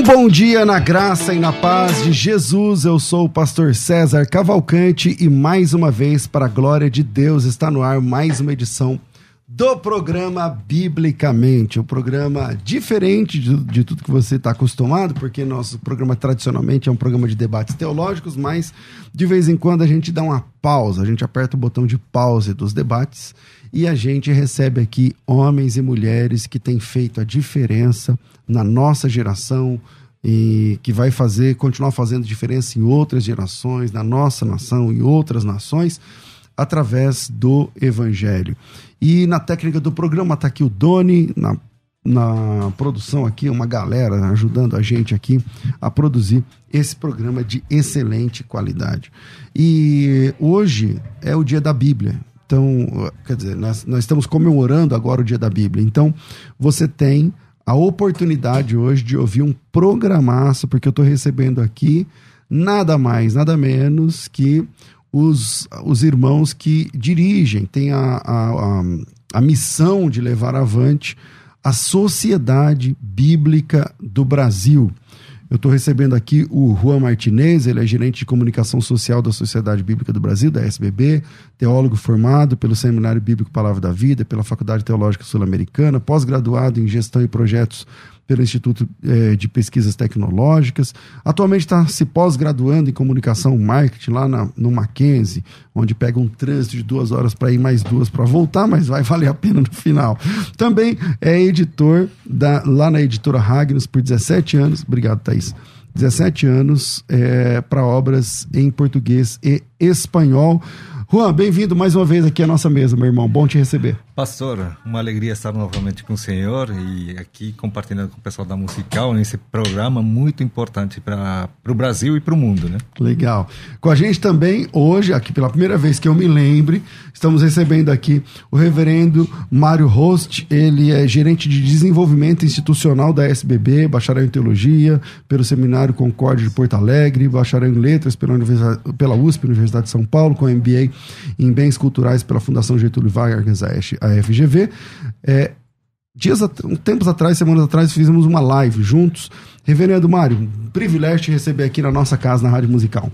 Um bom dia na graça e na paz de Jesus. Eu sou o pastor César Cavalcante e mais uma vez, para a glória de Deus, está no ar mais uma edição do programa Biblicamente, um programa diferente de, de tudo que você está acostumado, porque nosso programa tradicionalmente é um programa de debates teológicos, mas de vez em quando a gente dá uma pausa, a gente aperta o botão de pause dos debates e a gente recebe aqui homens e mulheres que têm feito a diferença na nossa geração e que vai fazer, continuar fazendo diferença em outras gerações, na nossa nação e outras nações, através do Evangelho. E na técnica do programa está aqui o Doni, na, na produção aqui, uma galera ajudando a gente aqui a produzir esse programa de excelente qualidade. E hoje é o dia da Bíblia. Então, quer dizer, nós, nós estamos comemorando agora o dia da Bíblia. Então, você tem a oportunidade hoje de ouvir um programaço, porque eu estou recebendo aqui nada mais, nada menos que os, os irmãos que dirigem, têm a, a, a, a missão de levar avante a Sociedade Bíblica do Brasil. Eu estou recebendo aqui o Juan Martinez, ele é gerente de comunicação social da Sociedade Bíblica do Brasil, da SBB, teólogo formado pelo Seminário Bíblico Palavra da Vida, pela Faculdade Teológica Sul-Americana, pós-graduado em gestão e projetos pelo Instituto eh, de Pesquisas Tecnológicas. Atualmente está se pós-graduando em comunicação marketing lá na, no Mackenzie, onde pega um trânsito de duas horas para ir, mais duas para voltar, mas vai valer a pena no final. Também é editor da, lá na editora Ragnos por 17 anos. Obrigado, Thaís. 17 anos é, para obras em português e espanhol. Juan, bem-vindo mais uma vez aqui à nossa mesa, meu irmão. Bom te receber. Pastor, uma alegria estar novamente com o senhor e aqui compartilhando com o pessoal da Musical nesse programa muito importante para o Brasil e para o mundo, né? Legal. Com a gente também, hoje, aqui pela primeira vez que eu me lembre, estamos recebendo aqui o reverendo Mário Host. Ele é gerente de desenvolvimento institucional da SBB, bacharel em teologia pelo Seminário Concórdia de Porto Alegre, bacharel em letras pela, pela USP, Universidade de São Paulo, com MBA em bens culturais pela Fundação Getúlio Vargas, a FGV. É, dias, tempos atrás, semanas atrás, fizemos uma live juntos. Reverendo Mário, um privilégio te receber aqui na nossa casa, na Rádio Musical.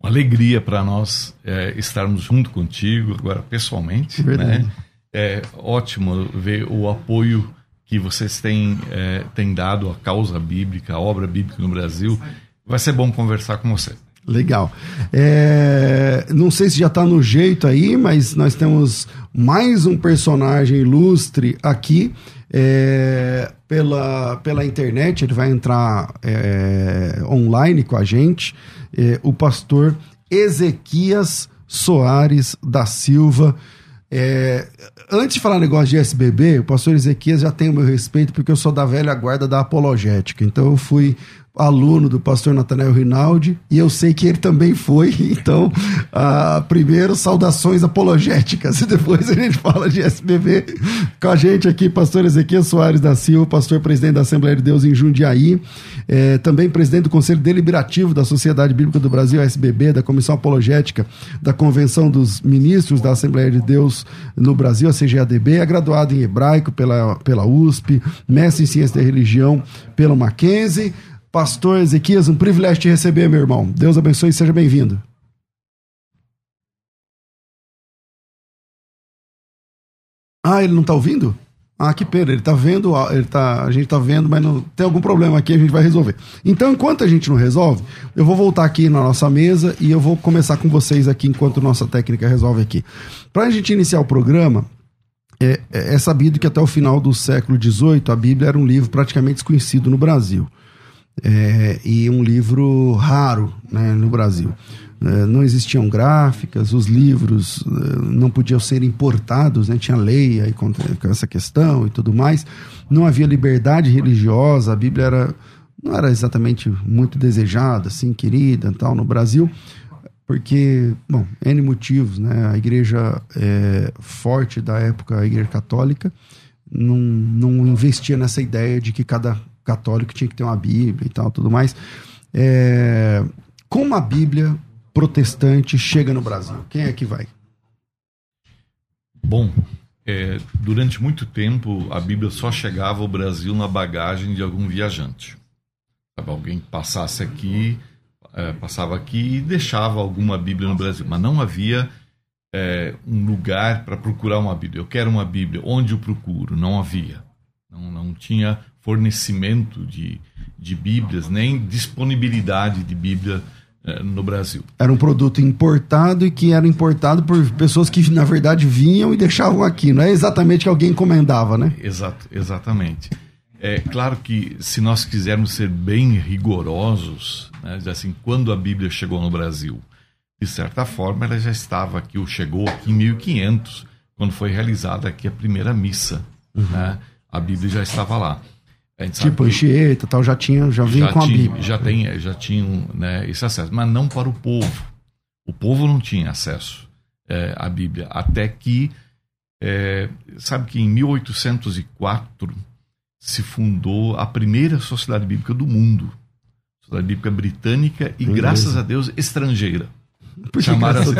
Uma alegria para nós é, estarmos junto contigo, agora pessoalmente. Verdade. Né? É ótimo ver o apoio que vocês têm, é, têm dado à causa bíblica, à obra bíblica no Brasil. Vai ser bom conversar com você. Legal. É, não sei se já está no jeito aí, mas nós temos mais um personagem ilustre aqui é, pela, pela internet. Ele vai entrar é, online com a gente. É, o pastor Ezequias Soares da Silva. É, antes de falar negócio de SBB, o pastor Ezequias já tem o meu respeito, porque eu sou da velha guarda da apologética. Então eu fui aluno do pastor Nathanael Rinaldi, e eu sei que ele também foi, então, uh, primeiro, saudações apologéticas, e depois a gente fala de SBV. Com a gente aqui, pastor Ezequiel Soares da Silva, pastor presidente da Assembleia de Deus em Jundiaí, é, também presidente do Conselho Deliberativo da Sociedade Bíblica do Brasil, SBB, da Comissão Apologética da Convenção dos Ministros da Assembleia de Deus no Brasil, a CGADB, é graduado em hebraico pela, pela USP, mestre em ciência da religião pelo Mackenzie, Pastor Ezequias, um privilégio te receber, meu irmão. Deus abençoe e seja bem-vindo. Ah, ele não está ouvindo? Ah, que pena, ele está vendo, ele tá, a gente está vendo, mas não tem algum problema aqui, a gente vai resolver. Então, enquanto a gente não resolve, eu vou voltar aqui na nossa mesa e eu vou começar com vocês aqui enquanto nossa técnica resolve aqui. Para a gente iniciar o programa, é, é, sabido que até o final do século XVIII a Bíblia era um livro praticamente desconhecido no Brasil é, e um livro raro né, no Brasil. eh, não existiam gráficas, os livros eh, não podiam ser importados, né? tinha lei aí com essa questão e tudo mais. Não havia liberdade religiosa, a Bíblia era, não era exatamente muito desejada, assim, querida tal, no Brasil, porque, bom, N motivos, né? A igreja é, forte da época, a igreja católica, não, não investia nessa ideia de que cada católico tinha que ter uma Bíblia e tal, tudo mais. É, como a Bíblia protestante chega no Brasil? Quem é que vai? Bom, é, durante muito tempo a Bíblia só chegava ao Brasil na bagagem de algum viajante. Alguém passasse aqui, é, passava aqui e deixava alguma Bíblia no Brasil, mas não havia é, um lugar para procurar uma Bíblia. Eu quero uma Bíblia, onde eu procuro? Não havia. Não, não tinha fornecimento de, de Bíblias, nem disponibilidade de Bíblia é, no Brasil. Era um produto importado e que era importado por pessoas que, na verdade, vinham e deixavam aqui. Não é exatamente que alguém encomendava, né? Exato, exatamente. É claro que se nós quisermos ser bem rigorosos, né, assim, quando a Bíblia chegou no Brasil, de certa forma ela já estava aqui, ou chegou aqui em 1500, quando foi realizada aqui a primeira missa. Uhum. Né? A Bíblia já estava lá tipo, Anchieta tal, já tinha, já vinha com tinha, a Bíblia. Já, tem, já tinham né, esse acesso, mas não para o povo. O povo não tinha acesso é, à Bíblia, até que, é, sabe que em 1804 se fundou a primeira sociedade bíblica do mundo. Sociedade Bíblica Britânica e, graças a Deus, estrangeira. Por Chamaram assim,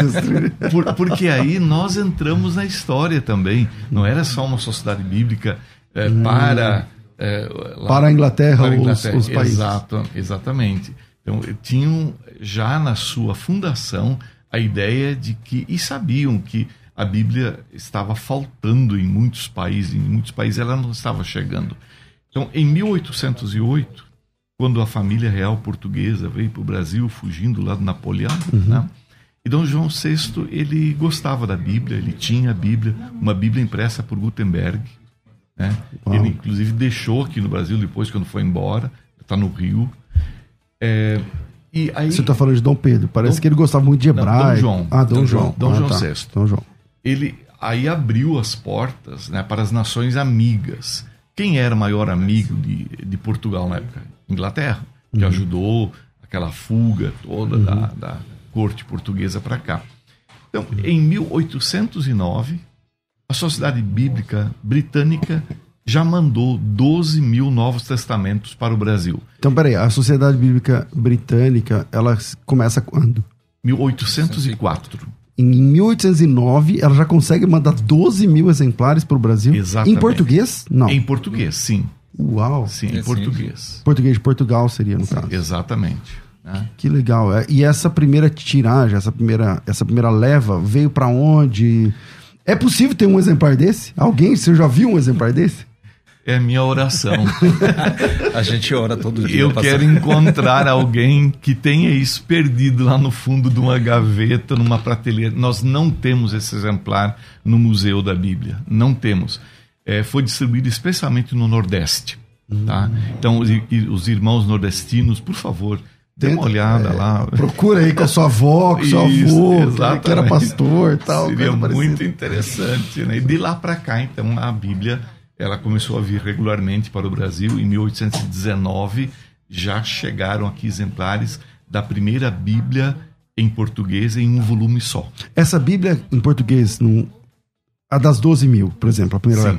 por, porque aí nós entramos na história também. Não era só uma sociedade bíblica é, hum. para é, lá, para a Inglaterra, para a Inglaterra os, os países. Exato, exatamente. Então, tinham já na sua fundação a ideia de que, e sabiam que a Bíblia estava faltando em muitos países, em muitos países ela não estava chegando. Então, em 1808, quando a família real portuguesa veio para o Brasil, fugindo lá do Napoleão, uhum. né? E Dom João VI, ele gostava da Bíblia, ele tinha a Bíblia, uma Bíblia impressa por Gutenberg, né? Ele, inclusive, deixou aqui no Brasil depois, quando foi embora, está no Rio. É, e aí, Você está falando de Dom Pedro, parece Dom, que ele gostava muito de hebraico. Dom João. Ah, Dom, Dom João. Dom ah, João tá. VI. Dom João. Ele aí abriu as portas né, para as nações amigas. Quem era o maior amigo de, de Portugal na época? Inglaterra, que uhum. ajudou aquela fuga toda uhum. da, da corte portuguesa para cá. Então, em 1809, a Sociedade Bíblica Britânica já mandou 12 mil novos testamentos para o Brasil. Então, peraí, a Sociedade Bíblica Britânica, ela começa quando? 1804. Em 1809, ela já consegue mandar 12 mil exemplares para o Brasil? Exatamente. Em português? Não. Em português, sim. Uau. Sim, em é, português. Português de Portugal seria, no sim, caso. Exatamente. Né? Que legal. É, e essa primeira tiragem, essa primeira, essa primeira leva, veio para onde? É possível ter um exemplar desse? Alguém, você já viu um exemplar desse? É a minha oração. a gente ora todo dia. Eu quero encontrar alguém que tenha isso perdido lá no fundo de uma gaveta, numa prateleira. Nós não temos esse exemplar no Museu da Bíblia. Não temos. É, foi distribuído especialmente no Nordeste. Tá? Então, os, os irmãos nordestinos, por favor, Dê uma olhada é, lá. Procura aí com a sua avó, com o seu avô, que era pastor e tal. Seria muito interessante. Né? E de lá para cá, então, a Bíblia ela começou a vir regularmente para o Brasil. Em 1819, já chegaram aqui exemplares da primeira Bíblia em português em um volume só. Essa Bíblia em português, a das 12 mil, por exemplo, a primeira. Sim.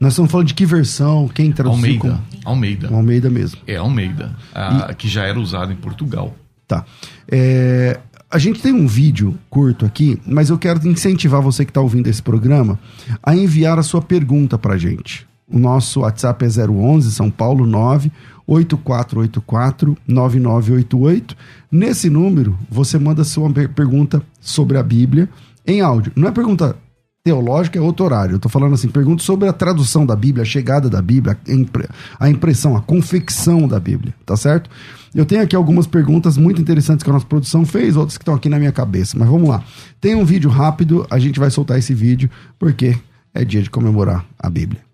Nós estamos falando de que versão? Quem traduziu? Almeida. Como? Almeida. Almeida mesmo. É Almeida, a, e... que já era usado em Portugal. Tá. É, a gente tem um vídeo curto aqui, mas eu quero incentivar você que está ouvindo esse programa a enviar a sua pergunta para a gente. O nosso WhatsApp é 011 São Paulo 9 8484 9988. Nesse número, você manda sua pergunta sobre a Bíblia em áudio. Não é pergunta teológica é outro horário. Eu tô falando assim, pergunto sobre a tradução da Bíblia, a chegada da Bíblia, a impressão, a confecção da Bíblia, tá certo? Eu tenho aqui algumas perguntas muito interessantes que a nossa produção fez, outras que estão aqui na minha cabeça, mas vamos lá. Tem um vídeo rápido, a gente vai soltar esse vídeo porque é dia de comemorar a Bíblia.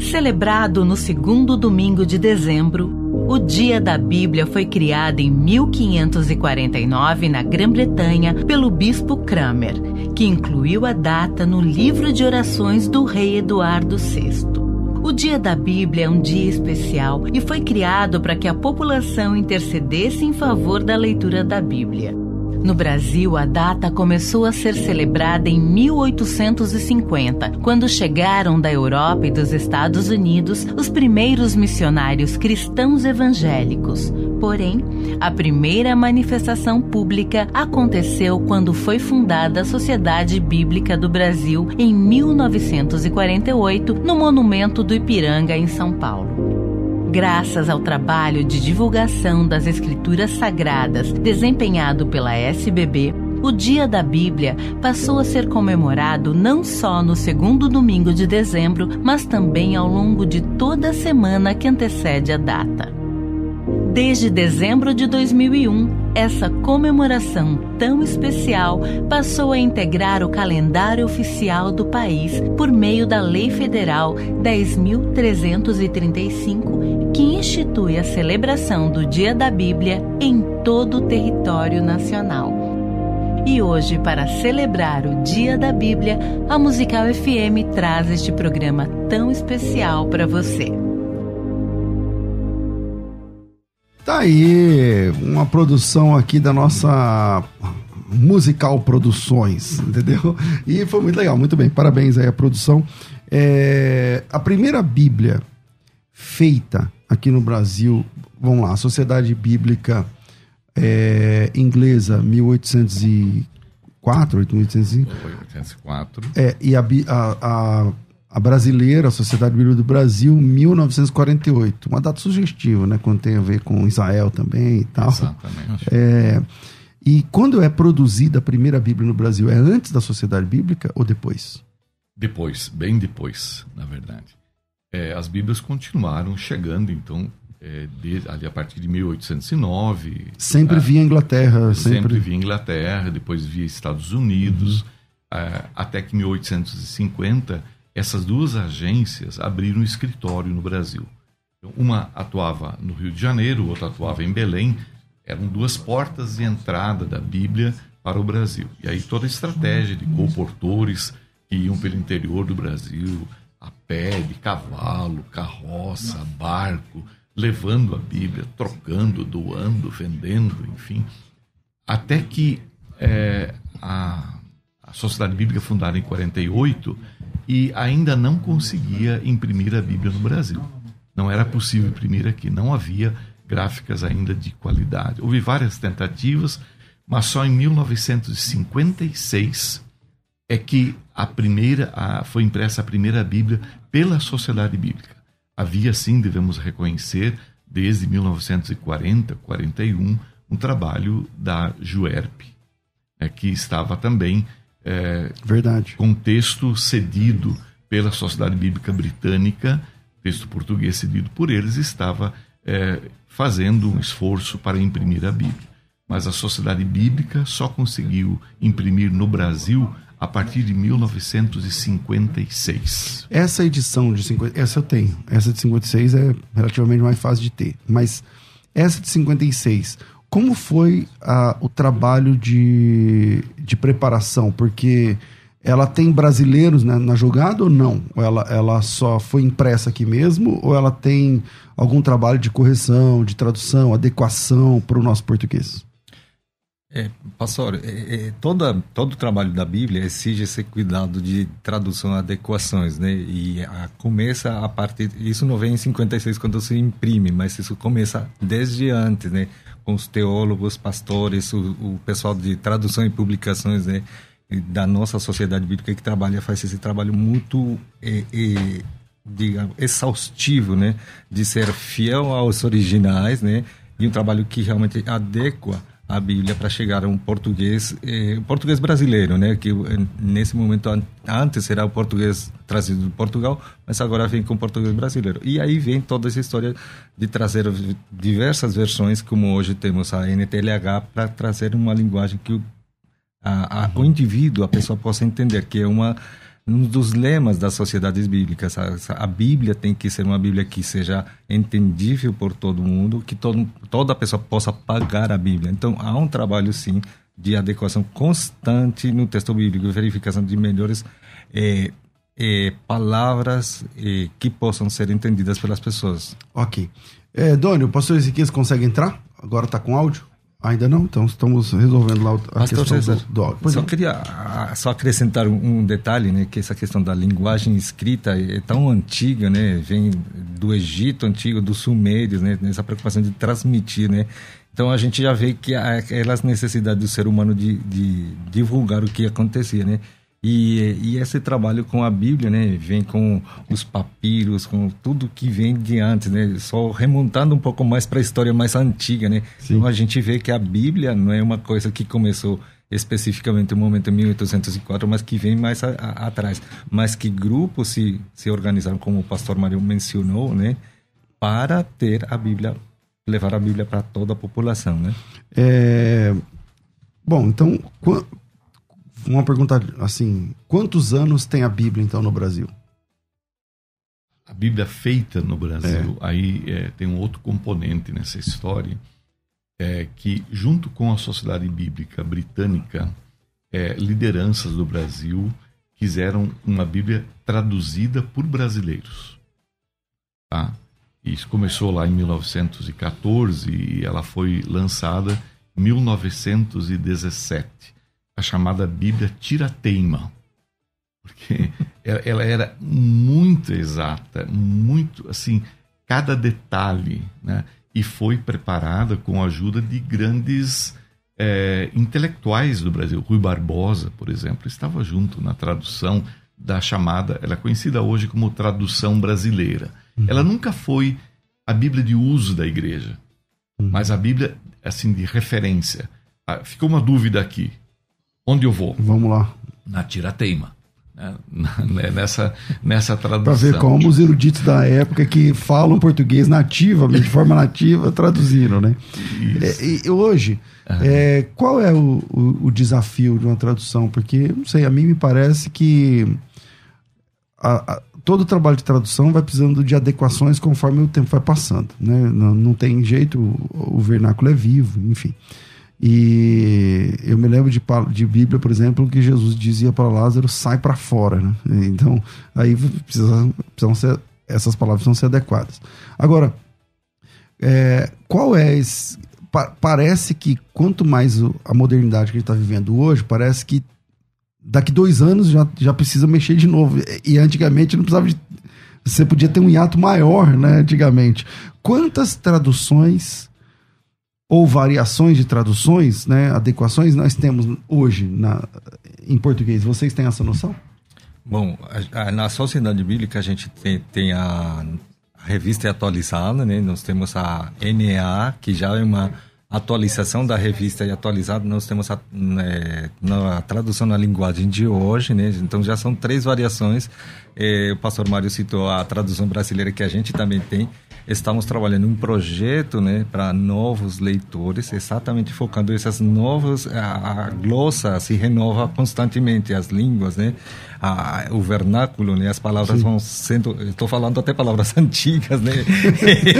Celebrado no segundo domingo de dezembro, o Dia da Bíblia foi criado em 1549 na Grã-Bretanha pelo bispo Cranmer, que incluiu a data no livro de orações do rei Eduardo VI. O Dia da Bíblia é um dia especial e foi criado para que a população intercedesse em favor da leitura da Bíblia. No Brasil, a data começou a ser celebrada em 1850, quando chegaram da Europa e dos Estados Unidos os primeiros missionários cristãos evangélicos. Porém, a primeira manifestação pública aconteceu quando foi fundada a Sociedade Bíblica do Brasil em 1948, no Monumento do Ipiranga, em São Paulo. Graças ao trabalho de divulgação das Escrituras Sagradas desempenhado pela SBB, o Dia da Bíblia passou a ser comemorado não só no segundo domingo de dezembro, mas também ao longo de toda a semana que antecede a data. Desde dezembro de 2001, essa comemoração tão especial passou a integrar o calendário oficial do país por meio da Lei Federal 10.335, que institui a celebração do Dia da Bíblia em todo o território nacional. E hoje, para celebrar o Dia da Bíblia, a Musical FM traz este programa tão especial para você. Tá aí uma produção aqui da nossa Musical Produções, entendeu? E foi muito legal, muito bem, parabéns aí à produção. É, a primeira Bíblia feita aqui no Brasil, vamos lá, a Sociedade Bíblica é, Inglesa, 1804, 1805. 1804. É, e a, a, a a brasileira, a Sociedade Bíblica do Brasil, 1948. Uma data sugestiva, né? Quando tem a ver com Israel também e tal. Exatamente. É, e quando é produzida a primeira Bíblia no Brasil, é antes da Sociedade Bíblica ou depois? Depois, bem depois, na verdade. É, as Bíblias continuaram chegando, então, é, de, ali a partir de 1809. Sempre é, via Inglaterra. Sempre... sempre via Inglaterra, depois via Estados Unidos, uhum. É, até que 1850 essas duas agências abriram um escritório no Brasil. Então, uma atuava no Rio de Janeiro, outra atuava em Belém. Eram duas portas de entrada da Bíblia para o Brasil. E aí toda a estratégia de comportores que iam pelo interior do Brasil, a pé, de cavalo, carroça, barco, levando a Bíblia, trocando, doando, vendendo, enfim. Até que é, a, a Sociedade Bíblica, fundada em 48, e ainda não conseguia imprimir a Bíblia no Brasil. Não era possível imprimir aqui, não havia gráficas ainda de qualidade. Houve várias tentativas, mas só em 1956 é que a primeira a, foi impressa a primeira Bíblia pela Sociedade Bíblica. Havia sim, devemos reconhecer, desde 1940, 41, um trabalho da Juerp, é, que estava também é, Verdade. com texto cedido pela Sociedade Bíblica Britânica, texto português cedido por eles, estava é, fazendo um esforço para imprimir a Bíblia. Mas a Sociedade Bíblica só conseguiu imprimir no Brasil a partir de 1956. Essa edição de 50, essa eu tenho. Essa de 56 é relativamente mais fácil de ter, mas essa de 56, como foi o trabalho de, de preparação? Porque ela tem brasileiros né, na jogada ou não? Ela, ela só foi impressa aqui mesmo? Ou ela tem algum trabalho de correção, de tradução, adequação para o nosso português? É, pastor, é, é, toda, todo o trabalho da Bíblia exige esse cuidado de tradução, adequações, né? E a, começa a partir, isso não vem em 56 quando se imprime, mas isso começa desde antes, né? com os teólogos, pastores, o, o pessoal de tradução e publicações né, da nossa sociedade bíblica que trabalha, faz esse trabalho muito é, é, digamos, exaustivo, né, de ser fiel aos originais, né, e um trabalho que realmente adequa a Bíblia para chegar a um português, eh, português brasileiro, né? Que eh, nesse momento antes era o português trazido de Portugal, mas agora vem com português brasileiro. E aí vem toda essa história de trazer diversas versões, como hoje temos a NTLH, para trazer uma linguagem que o, a, a, o indivíduo, a pessoa possa entender, que é uma um dos lemas das sociedades bíblicas. A, Bíblia tem que ser uma Bíblia que seja entendível por todo mundo, que todo, toda pessoa possa pagar a Bíblia. Então, há um trabalho, sim, de adequação constante no texto bíblico, verificação de melhores é, é, palavras é, que possam ser entendidas pelas pessoas. Ok. É, Doni, o pastor Ezequias consegue entrar? Agora está com áudio? Ainda não? Então estamos resolvendo lá a Pastor questão César, do, do. Só queria só acrescentar um, detalhe, né? Que essa questão da linguagem escrita é tão antiga, né? Vem do Egito antigo, dos sumérios, né? Nessa preocupação de transmitir, né? Então a gente já vê que aquelas necessidades do ser humano de, de divulgar o que acontecia, né? E, e, esse trabalho com a Bíblia, né, vem com os papiros, com tudo que vem de antes, né, só remontando um pouco mais para a história mais antiga, né. Sim. Então a gente vê que a Bíblia não é uma coisa que começou especificamente no momento 1804, mas que vem mais a, a, atrás, mas que grupos se se organizaram, como o pastor Mário mencionou, né, para ter a Bíblia, levar a Bíblia para toda a população, né. É... Bom, então uma pergunta assim: quantos anos tem a Bíblia então no Brasil? A Bíblia feita no Brasil, é. aí é, tem um outro componente nessa história, é que junto com a Sociedade Bíblica Britânica, é, lideranças do Brasil quiseram uma Bíblia traduzida por brasileiros. Tá? Isso começou lá em 1914 e ela foi lançada em 1917 a chamada Bíblia Tirateima, porque ela era muito exata, muito assim, cada detalhe, né? E foi preparada com a ajuda de grandes é, intelectuais do Brasil. Rui Barbosa, por exemplo, estava junto na tradução da chamada, ela é conhecida hoje como tradução brasileira. Uhum. Ela nunca foi a Bíblia de uso da igreja, uhum. mas a Bíblia assim de referência. Ah, ficou uma dúvida aqui. Onde eu vou? Vamos lá. Na Tirateima. Né? né? Nessa, nessa tradução. Para ver como os eruditos da época que falam português nativa, de forma nativa, traduziram, né? É, e hoje, uhum. é, qual é o, o, o, desafio de uma tradução? Porque, não sei, a mim me parece que a, a, todo o trabalho de tradução vai precisando de adequações conforme o tempo vai passando, né? Não, não tem jeito, o, o vernáculo é vivo, enfim. E eu me lembro de, de Bíblia, por exemplo, que Jesus dizia para Lázaro: sai para fora. Né? Então, aí precisa, precisam ser, essas palavras precisam ser adequadas. Agora, é, qual é esse. Pa, parece que quanto mais a modernidade que a gente está vivendo hoje, parece que daqui dois anos já, já precisa mexer de novo. E antigamente não precisava de. Você podia ter um hiato maior, né? Antigamente. Quantas traduções ou variações de traduções, né, adequações nós temos hoje na, em português. Vocês têm essa noção? Bom, a, a, na Sociedade Bíblica a gente tem, tem a, a, revista atualizada, né? Nós temos a NEA, que já é uma atualização da revista e atualizada. Nós temos a, né, tradução na linguagem de hoje, né? Então já são três variações. Eh, o pastor Mário citou a tradução brasileira que a gente também tem estamos trabalhando um projeto né, para novos leitores, exatamente focando essas novas. A, a glossa se renova constantemente, as línguas, né? A, o vernáculo, né? As palavras Sim. vão sendo. Estou falando até palavras antigas, né?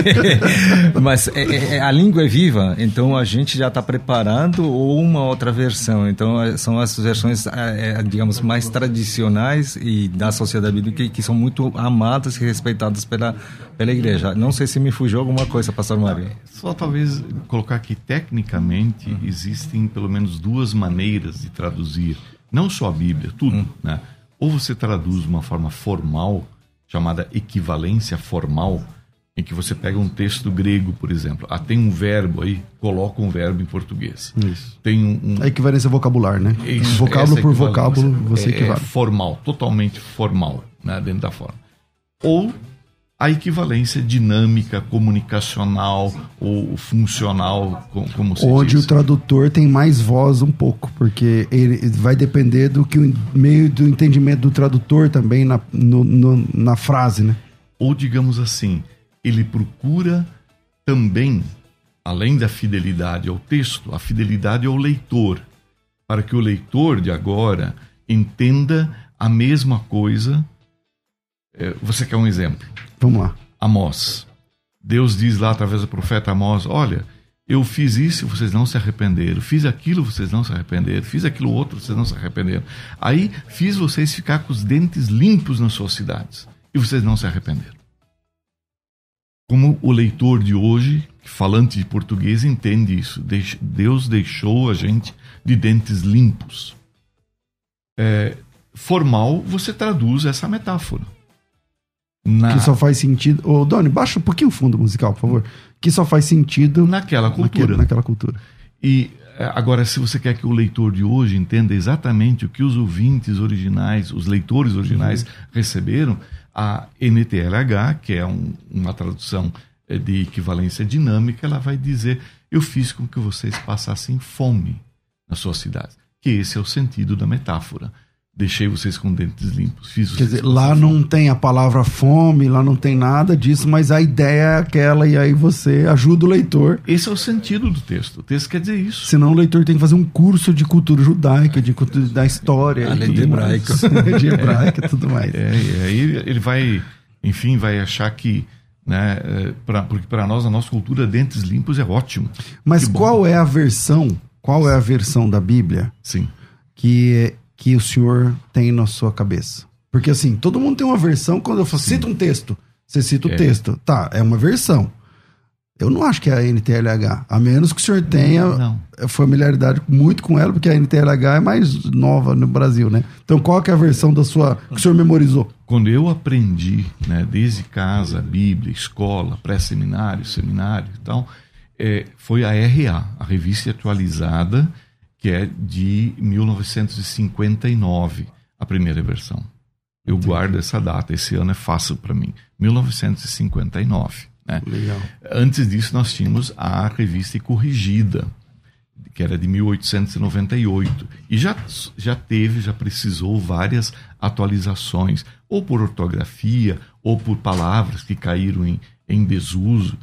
Mas é, é, é, a língua é viva, então a gente já está preparando uma outra versão. Então é, são as versões, é, é, digamos, mais tradicionais e da sociedade que, que são muito amadas e respeitadas pela, pela igreja. Não sei se me fugiu alguma coisa, pastor Mário. Só talvez colocar que tecnicamente uhum. existem pelo menos duas maneiras de traduzir, não só a Bíblia, tudo, uhum. né? Ou você traduz de uma forma formal, chamada equivalência formal, em que você pega um texto grego, por exemplo. Ah, tem um verbo aí, coloca um verbo em português. Isso. Tem um, um... A equivalência vocabular, né? Isso, vocábulo por vocábulo, você é, equivale. É formal, totalmente formal, né, dentro da forma. Ou a equivalência dinâmica, comunicacional ou funcional, como se Onde diz. o tradutor tem mais voz um pouco, porque ele vai depender do que o meio do entendimento do tradutor também na, no, no, na frase, né? Ou digamos assim, ele procura também, além da fidelidade ao texto, a fidelidade ao leitor, para que o leitor de agora entenda a mesma coisa. É, você quer um exemplo? Vamos lá. Amós. Deus diz lá através do profeta Amós: Olha, eu fiz isso e vocês não se arrependeram, fiz aquilo vocês não se arrependeram, fiz aquilo outro vocês não se arrependeram. Aí fiz vocês ficar com os dentes limpos nas suas cidades e vocês não se arrependeram. Como o leitor de hoje, falante de português, entende isso? Deus deixou a gente de dentes limpos. É, formal, você traduz essa metáfora. Na... Que só faz sentido. Ô, Doni, baixa um pouquinho o fundo musical, por favor. Que só faz sentido. Naquela cultura. Naquela, naquela cultura. E é, agora, se você quer que o leitor de hoje entenda exatamente o que os ouvintes originais, os leitores originais uhum. receberam, a NTLH, que é um, uma tradução é, de equivalência dinâmica, ela vai dizer: Eu fiz com que vocês passassem fome nas suas cidades. Que esse é o sentido da metáfora deixei vocês com dentes limpos. Fiz Quer dizer, lá não tem a palavra fome, lá não tem nada disso, mas a ideia é aquela e aí você ajuda o leitor. Esse é o sentido do texto. O texto quer dizer isso. Senão o leitor tem que fazer um curso de cultura judaica, de cultura da história. Além de hebraico. de hebraica e tudo mais. É, e aí ele vai, enfim, vai achar que né, é, pra, porque para nós, a nossa cultura, dentes limpos é ótimo. Mas qual é a versão, qual é a versão da Bíblia? Sim. Que que o senhor tem na sua cabeça? Porque assim, todo mundo tem uma versão quando eu falo, cita um texto. Você cita o é. texto. Tá, é uma versão. Eu não acho que é a NTLH, a menos que o senhor tenha não. familiaridade muito com ela, porque a NTLH é mais nova no Brasil, né? Então qual que é a versão da sua que o senhor memorizou? Quando eu aprendi, né, desde casa, Bíblia, escola, pré-seminário, seminário e tal, é, foi a RA, a revista atualizada que é de 1959, a primeira versão. Eu Entendi. guardo essa data, esse ano é fácil para mim. 1959. Né? Legal. Antes disso, nós tínhamos a revista corrigida, que era de 1898. E já, já teve, já precisou várias atualizações, ou por ortografia, ou por palavras que caíram em, em desuso.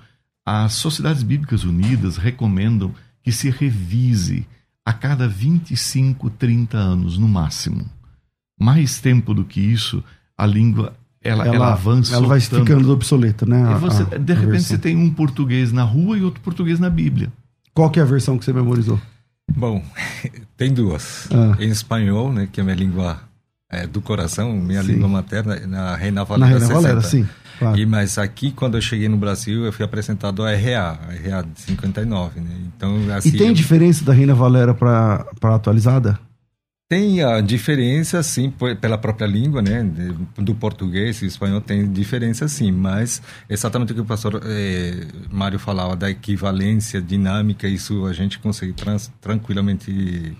As Sociedades Bíblicas Unidas recomendam que se revise a cada 25, 30 anos no máximo. Mais tempo do que isso, a língua ela, ela, ela avança. Ela vai tanto. ficando obsoleta, né? A, você, de repente versão. você tem um português na rua e outro português na Bíblia. Qual que é a versão que você memorizou? Bom, tem duas. Ah. Em espanhol, né, que é minha língua é, do coração, minha sim. língua materna, na Reina Valera na Reina Valera, sim. Claro. E, mas aqui, quando eu cheguei no Brasil, eu fui apresentado a RA, a RA de 59, né? Então, assim, e tem eu... diferença da Reina Valera para atualizada? Tem a diferença, sim, pela própria língua, né? Do português e espanhol tem diferença, sim, mas exatamente o que o pastor eh, Mário falava da equivalência dinâmica, isso a gente consegue trans, tranquilamente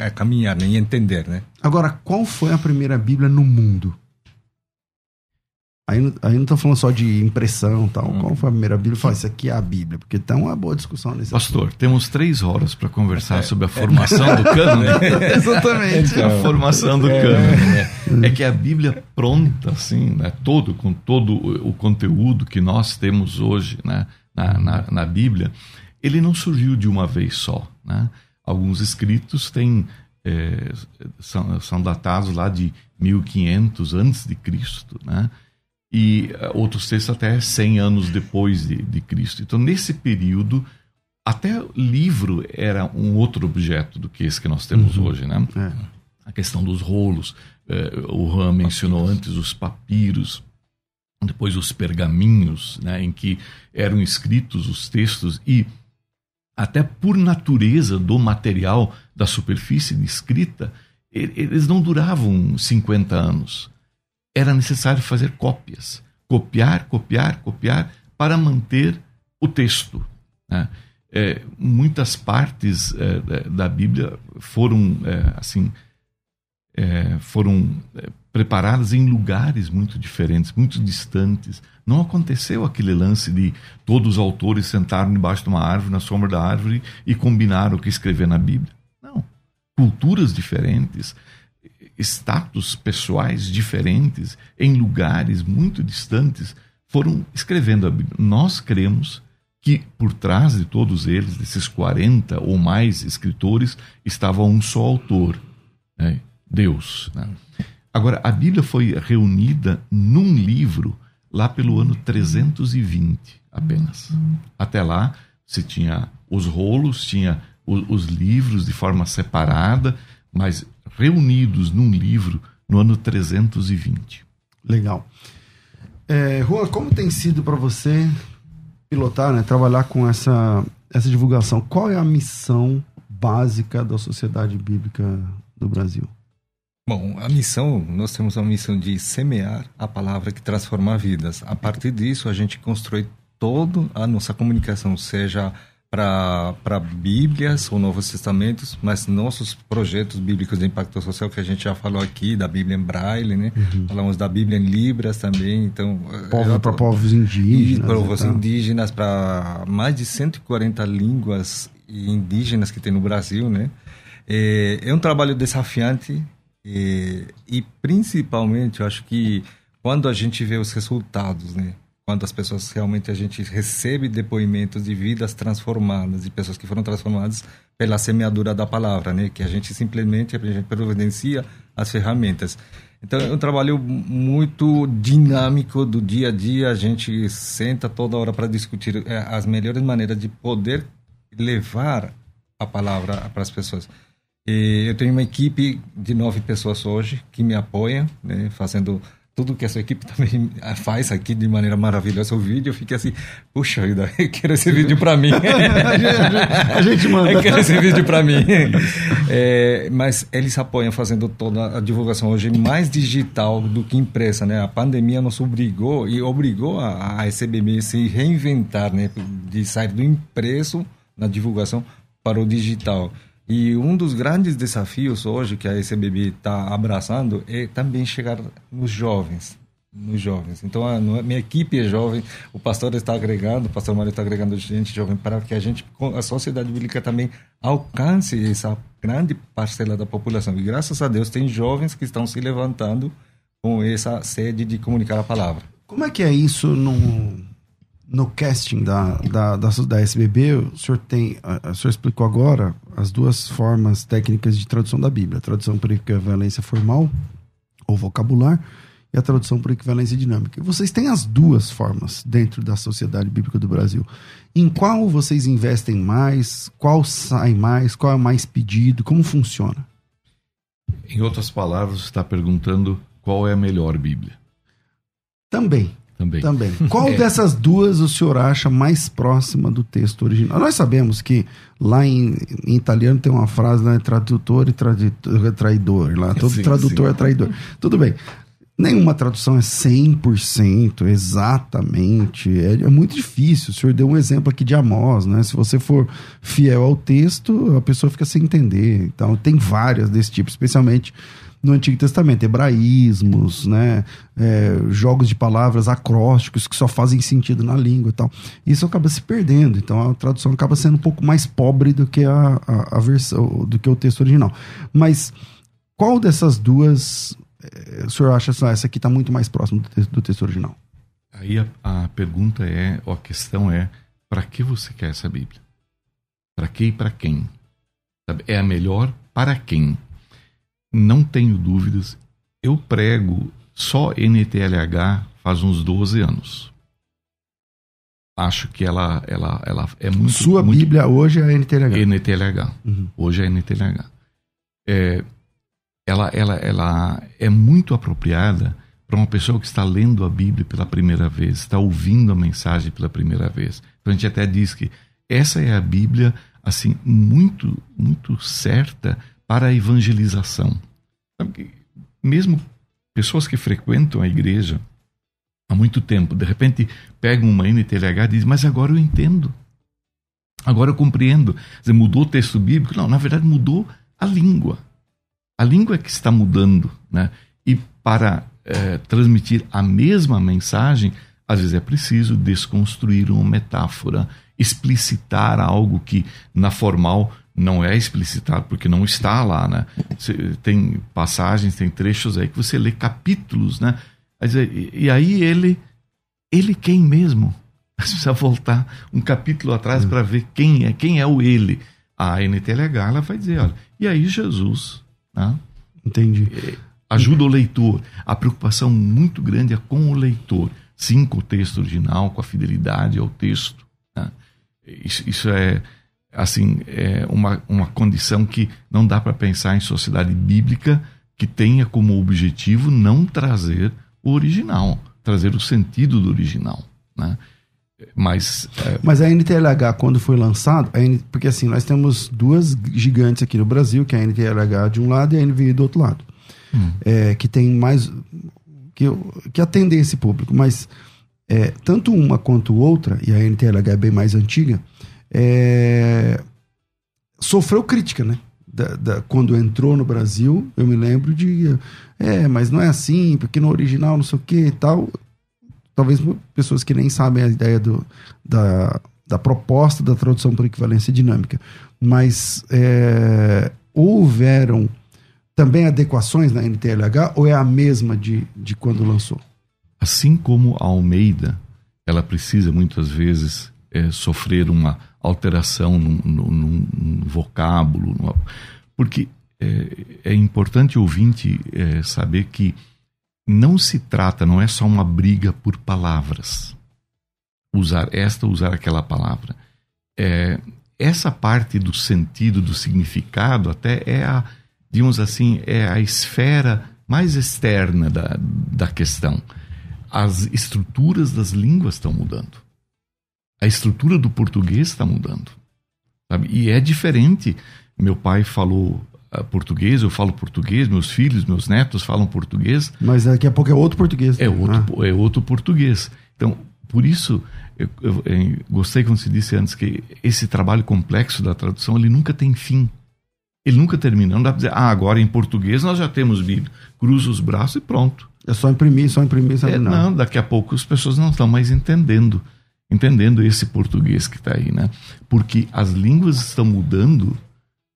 é, caminhar né? e entender, né? Agora, qual foi a primeira Bíblia no mundo? Aí, aí não estou falando só de impressão tal. Hum. Qual foi a primeira Bíblia? Fala, isso aqui é a Bíblia, porque tem uma boa discussão nesse Pastor, assunto. temos três horas para conversar é, sobre a formação é, do cano. Né? Exatamente. Então, a formação do é, cano. Né? É que a Bíblia pronta, assim, né? todo, com todo o conteúdo que nós temos hoje né? na, na, na Bíblia, ele não surgiu de uma vez só. Né? Alguns escritos têm é, são, são datados lá de 1500 antes de Cristo, né? e eh, outros textos até 100 anos depois de, de Cristo. Então, nesse período, até livro era um outro objeto do que esse que nós temos uhum. hoje, né? É. A questão dos rolos, eh, o Ram mencionou antes os papiros, depois os pergaminhos, né, em que eram escritos os textos e até por natureza do material da superfície de escrita, eles não duravam 50 anos era necessário fazer cópias. Copiar, copiar, copiar para manter o texto. Né? É, muitas partes é, da Bíblia foram é, assim é, foram é, preparadas em lugares muito diferentes, muito distantes. Não aconteceu aquele lance de todos os autores sentaram debaixo de uma árvore, na sombra da árvore, e combinaram o que escrever na Bíblia. Não. Culturas diferentes, status pessoais diferentes, em lugares muito distantes, foram escrevendo a Bíblia. Nós cremos que por trás de todos eles, desses 40 ou mais escritores, estava um só autor. Né? Deus. Né? Agora, a Bíblia foi reunida num livro lá pelo ano 320 apenas. Até lá, se tinha os rolos, tinha os, os livros de forma separada, mas reunidos num livro no ano 320. Legal. É, Juan, como tem sido para você pilotar, né, trabalhar com essa, essa divulgação? Qual é a missão básica da Sociedade Bíblica do Brasil? Bom, a missão, nós temos a missão de semear a palavra que transforma vidas. A partir disso, a gente constrói toda a nossa comunicação, seja para Bíblias ou Novos Testamentos, mas nossos projetos bíblicos de impacto social que a gente já falou aqui, da Bíblia em Braille, né? Uhum. Falamos da Bíblia em Libras também, então... Povo para povos indígenas. Povos indígenas, para mais de 140 línguas indígenas que tem no Brasil, né? É, é um trabalho desafiante e, e principalmente, eu acho que quando a gente vê os resultados, né? quando as pessoas realmente a gente recebe depoimentos de vidas transformadas, de pessoas que foram transformadas pela semeadura da palavra, né? Que a gente simplesmente a gente providencia as ferramentas. Então é um trabalho muito dinâmico do dia a dia. A gente senta toda hora para discutir é, as melhores maneiras de poder levar a palavra para as pessoas. E eu tenho uma equipe de nove pessoas hoje que me apoiam, né, fazendo tudo que essa equipe também faz aqui de maneira maravilhosa. O vídeo, eu fiquei assim, puxa vida, eu quero esse vídeo para mim. a gente manda. Eu quero esse vídeo para mim. É, mas eles apoiam fazendo toda a divulgação hoje mais digital do que impressa, né? A pandemia nos obrigou e obrigou a, a SBB a se reinventar, né? De sair do impresso na divulgação para o digital. E um dos grandes desafios hoje que a SBB está abraçando é também chegar nos jovens, nos jovens. Então a, minha equipe é jovem, o pastor está agregando, o pastor Mário está agregando gente jovem para que a gente, a sociedade bíblica também alcance essa grande parcela da população. E graças a Deus tem jovens que estão se levantando com essa sede de comunicar a palavra. Como é que é isso no no casting da, da, da, da, SBB, o senhor tem, o senhor explicou agora as duas formas técnicas de tradução da Bíblia: a tradução por equivalência formal ou vocabular e a tradução por equivalência dinâmica. Vocês têm as duas formas dentro da Sociedade Bíblica do Brasil. Em qual vocês investem mais? Qual sai mais? Qual é mais pedido? Como funciona? Em outras palavras, você está perguntando qual é a melhor Bíblia. Também. Também. Também. Qual é. dessas duas o senhor acha mais próxima do texto original? Nós sabemos que lá em, em italiano tem uma frase lá, tradutor e traditor, traidor. Lá, todo sim, tradutor sim. é traidor. Tudo bem. Nenhuma tradução é 100%, exatamente. É, é, muito difícil. O senhor deu um exemplo aqui de Amós, né? Se você for fiel ao texto, a pessoa fica sem entender. Então, tem várias desse tipo, especialmente no Antigo Testamento, hebraísmos, né, é, jogos de palavras acrósticos que só fazem sentido na língua e tal. Isso acaba se perdendo, então a tradução acaba sendo um pouco mais pobre do que a, a, a versão, do que o texto original. Mas qual dessas duas é, o senhor acha que essa aqui está muito mais próximo do texto, do texto original? Aí a, a pergunta é, ou a questão é, para que você quer essa Bíblia? Para que e para quem? É a melhor para quem? Não tenho dúvidas. Eu prego só NTLH faz uns 12 anos. Acho que ela, ela, ela é muito. Sua muito... Bíblia hoje é NTLH. NTLH. Uhum. Hoje é NTLH. É, ela, ela, ela é muito apropriada para uma pessoa que está lendo a Bíblia pela primeira vez, está ouvindo a mensagem pela primeira vez. Então a gente até diz que essa é a Bíblia assim muito muito certa para a evangelização. Mesmo pessoas que frequentam a igreja há muito tempo, de repente pegam uma NTLH e dizem, mas agora eu entendo. Agora eu compreendo. Dizer, mudou o texto bíblico? Não, na verdade mudou a língua. A língua é que está mudando. Né? E para é, transmitir a mesma mensagem, às vezes é preciso desconstruir uma metáfora, explicitar algo que na formal não é explicitado porque não está lá, né? tem passagens, tem trechos aí que você lê capítulos, né? E aí ele, ele quem mesmo? Você precisa voltar um capítulo atrás para ver quem é, quem é o ele. A NTLH ela vai dizer, olha, e aí Jesus, né? Entendi. É, ajuda o leitor. A preocupação muito grande é com o leitor. Sim, com o texto original, com a fidelidade ao texto. Né? Isso, isso, é assim é uma, uma condição que não dá para pensar em sociedade bíblica que tenha como objetivo não trazer o original, trazer o sentido do original. Né? Mas, é... Mas a NTLH, quando foi lançado, N... porque assim, nós temos duas gigantes aqui no Brasil, que é a NTLH de um lado e a NVI do outro lado. Hum. É, que tem mais. Que, que atendem esse público. Mas é, tanto uma quanto outra, e a NTLH é bem mais antiga, é, sofreu crítica, né? Da, da, quando entrou no Brasil, eu me lembro de. É, mas não é assim, porque no original não sei o que e tal talvez pessoas que nem sabem a ideia do, da, da proposta da tradução por equivalência dinâmica. Mas é, houveram também adequações na NTLH ou é a mesma de, de quando lançou? Assim como a Almeida, ela precisa muitas vezes é, sofrer uma alteração num, num, num vocábulo, numa, porque é, é, importante ouvinte é, saber que não se trata, não é só uma briga por palavras. Usar esta, usar aquela palavra. É, essa parte do sentido, do significado, até é a, digamos assim, é a esfera mais externa da, da questão. As estruturas das línguas estão mudando. A estrutura do português está mudando. Sabe? E é diferente. Meu pai falou uh, português, eu falo português, meus filhos, meus netos falam português. Mas daqui a pouco é outro português. É outro, ah. é outro português. Então, por isso, eu, eu, eu, gostei quando se disse antes que esse trabalho complexo da tradução, ele nunca tem fim. Ele nunca termina. Não dá para dizer, ah, agora em português nós já temos Bíblia. Cruza os braços e pronto. É só imprimir, só imprimir. Só é, não. não, daqui a pouco as pessoas não estão mais entendendo. Entendendo esse português que está aí, né? Porque as línguas estão mudando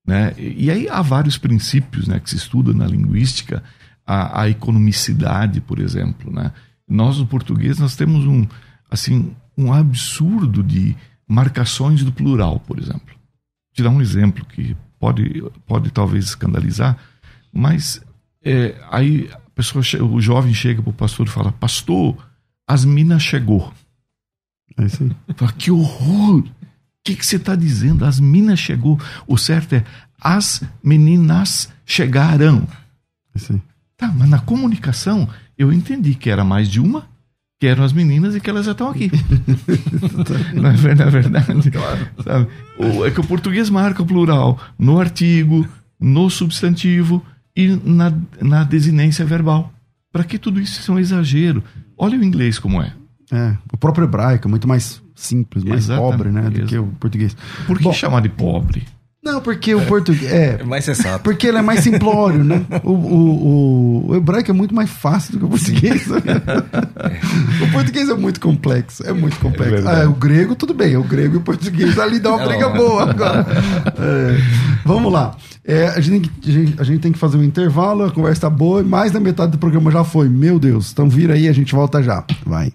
né? E aí há vários princípios né, que se estuda na linguística, a, a economicidade, por exemplo. Né? Nós, no português, nós temos um, assim, um absurdo de marcações do plural, por exemplo. Vou te dar um exemplo que pode, pode talvez escandalizar, mas é, aí a pessoa, o jovem chega para o pastor e fala: Pastor, as minas chegou. É isso aí. Fala, que horror! que, que você está dizendo? As minas chegou. O certo é as meninas chegaram. Sim. Tá, mas na comunicação eu entendi que era mais de uma, que eram as meninas e que elas já estão aqui. não, é, na é verdade. Claro. Sabe? É que o português marca o plural no artigo, no substantivo e na, na desinência verbal. Para que tudo isso é um exagero? Olha o inglês como é. É, o próprio hebraico é muito mais simples, mais Exatamente. pobre, né, do que o português. Por que Bom, chamar de pobre? Não, porque o português. É, é mais sensato. Porque ele é mais simplório, né? O, o, o, o, hebraico é muito mais fácil do que o português. o português é muito complexo. É muito complexo. É ah, o grego, tudo bem. O grego e o português ali dá uma briga boa agora. É, vamos lá. É, a, gente, a, gente, a, gente, tem que fazer um intervalo, a conversa tá boa, e mais da metade do programa já foi. Meu Deus. Então vira aí, a gente volta já. Vai.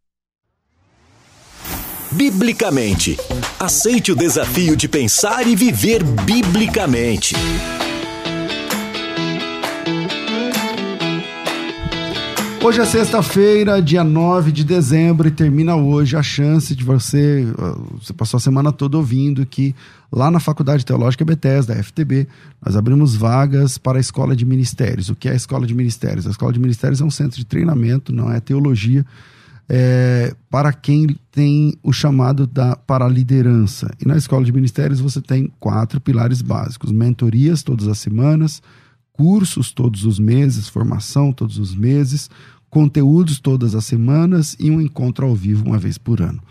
Biblicamente. Aceite o desafio de pensar e viver biblicamente. Hoje é sexta-feira, dia 9 de dezembro, e termina hoje a chance de você. Você passou a semana toda ouvindo que lá na Faculdade Teológica Bethesda, FTB, nós abrimos vagas para a Escola de Ministérios. O que é a Escola de Ministérios? A Escola de Ministérios é um centro de treinamento, não é teologia é, para quem tem o chamado da, para a liderança. E na escola de ministérios você tem quatro pilares básicos: mentorias todas as semanas, cursos todos os meses, formação todos os meses, conteúdos todas as semanas e um encontro ao vivo uma vez por ano.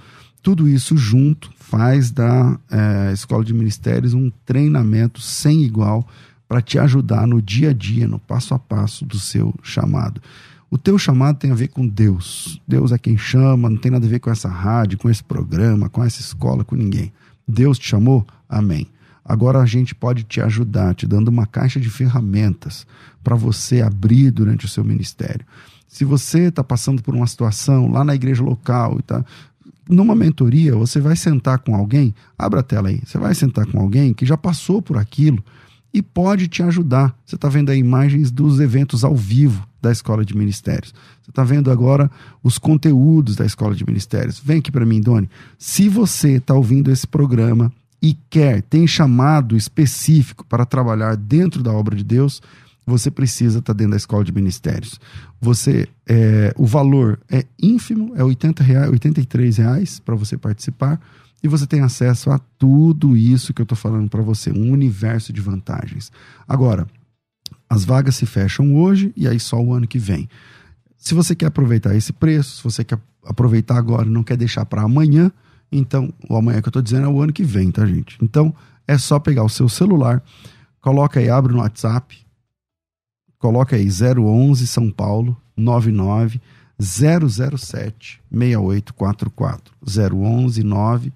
Tudo isso junto faz da é, escola de ministérios um treinamento sem igual para te ajudar no dia a dia, no passo a passo do seu chamado. O teu chamado tem a ver com Deus. Deus é quem chama, não tem nada a ver com essa rádio, com esse programa, com essa escola, com ninguém. Deus te chamou? Amém. Agora a gente pode te ajudar, te dando uma caixa de ferramentas para você abrir durante o seu ministério. Se você está passando por uma situação lá na igreja local e tá numa mentoria, você vai sentar com alguém, abra a tela aí, você vai sentar com alguém que já passou por aquilo e pode te ajudar. Você está vendo aí imagens dos eventos ao vivo da Escola de Ministérios. Você está vendo agora os conteúdos da Escola de Ministérios. Vem aqui para mim, Doni. Se você está ouvindo esse programa e quer, tem chamado específico para trabalhar dentro da obra de Deus, você precisa estar tá dentro da Escola de Ministérios. Você, é, o valor é ínfimo, é 80 reais, 83 reais para você participar e você tem acesso a tudo isso que eu estou falando para você, um universo de vantagens. Agora, as vagas se fecham hoje e aí só o ano que vem. Se você quer aproveitar esse preço, se você quer aproveitar agora e não quer deixar para amanhã, então, o amanhã que eu estou dizendo é o ano que vem, tá, gente? Então, é só pegar o seu celular, coloca aí, abre no WhatsApp, coloca aí 011 São Paulo 99 007 6844 011 9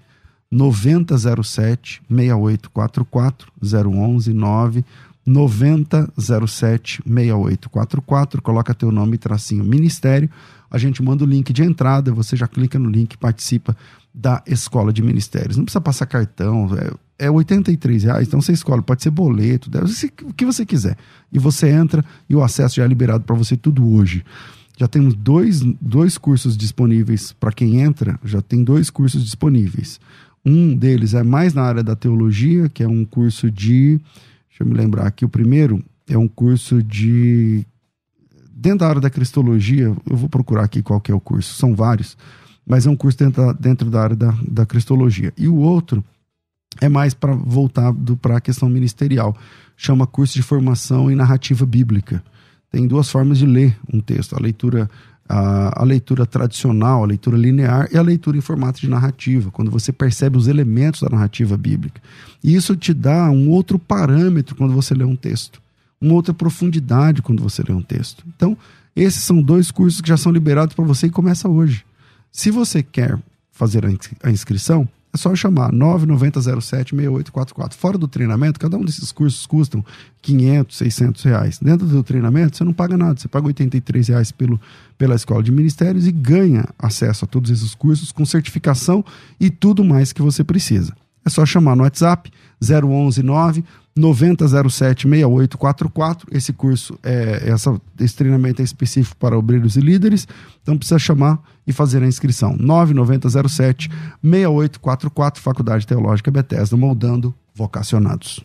9007 6844 011 9 9007 6844. Coloca teu nome tracinho ministério. A gente manda o link de entrada, você já clica no link e participa da escola de ministérios. Não precisa passar cartão, é, é 83 reais, então você escolhe, pode ser boleto, deve ser o que você quiser. E você entra e o acesso já é liberado para você tudo hoje. Já temos dois, dois cursos disponíveis para quem entra, já tem dois cursos disponíveis. Um deles é mais na área da teologia, que é um curso de. Deixa eu me lembrar aqui, o primeiro é um curso de. Dentro da área da cristologia, eu vou procurar aqui qual que é o curso, são vários, mas é um curso dentro da, dentro da área da, da cristologia. E o outro é mais para voltar para a questão ministerial, chama curso de formação em narrativa bíblica. Tem duas formas de ler um texto: a leitura a, a, leitura tradicional, a leitura linear e a leitura em formato de narrativa, quando você percebe os elementos da narrativa bíblica. E isso te dá um outro parâmetro quando você lê um texto, uma outra profundidade quando você lê um texto. Então, esses são dois cursos que já são liberados para você e começa hoje. Se você quer fazer a inscrição, é só chamar 9907-6844. Fora do treinamento, cada um desses cursos custam 500, 600 reais. Dentro do treinamento, você não paga nada. Você paga 83 reais pelo, pela Escola de Ministérios e ganha acesso a todos esses cursos com certificação e tudo mais que você precisa. É só chamar no WhatsApp 0119 9007 6844. Esse curso, é, essa, esse treinamento é específico para obreiros e líderes, então precisa chamar e fazer a inscrição. 9907 6844, Faculdade Teológica Bethesda, moldando vocacionados.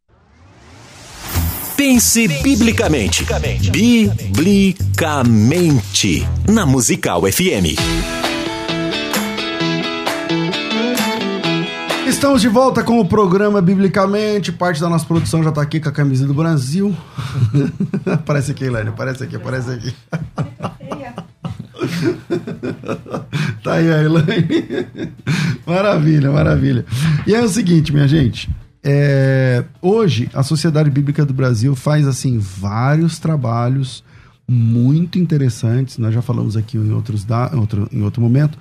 Pense biblicamente. Biblicamente. Na Musical FM. Estamos de volta com o programa Biblicamente. Parte da nossa produção já está aqui com a camisa do Brasil. aparece aqui, Elaine. Aparece aqui, aparece aqui. tá aí a Elaine. maravilha, maravilha. E é o seguinte, minha gente. É, hoje, a Sociedade Bíblica do Brasil faz assim vários trabalhos muito interessantes. Nós já falamos aqui em, outros da, outro, em outro momento.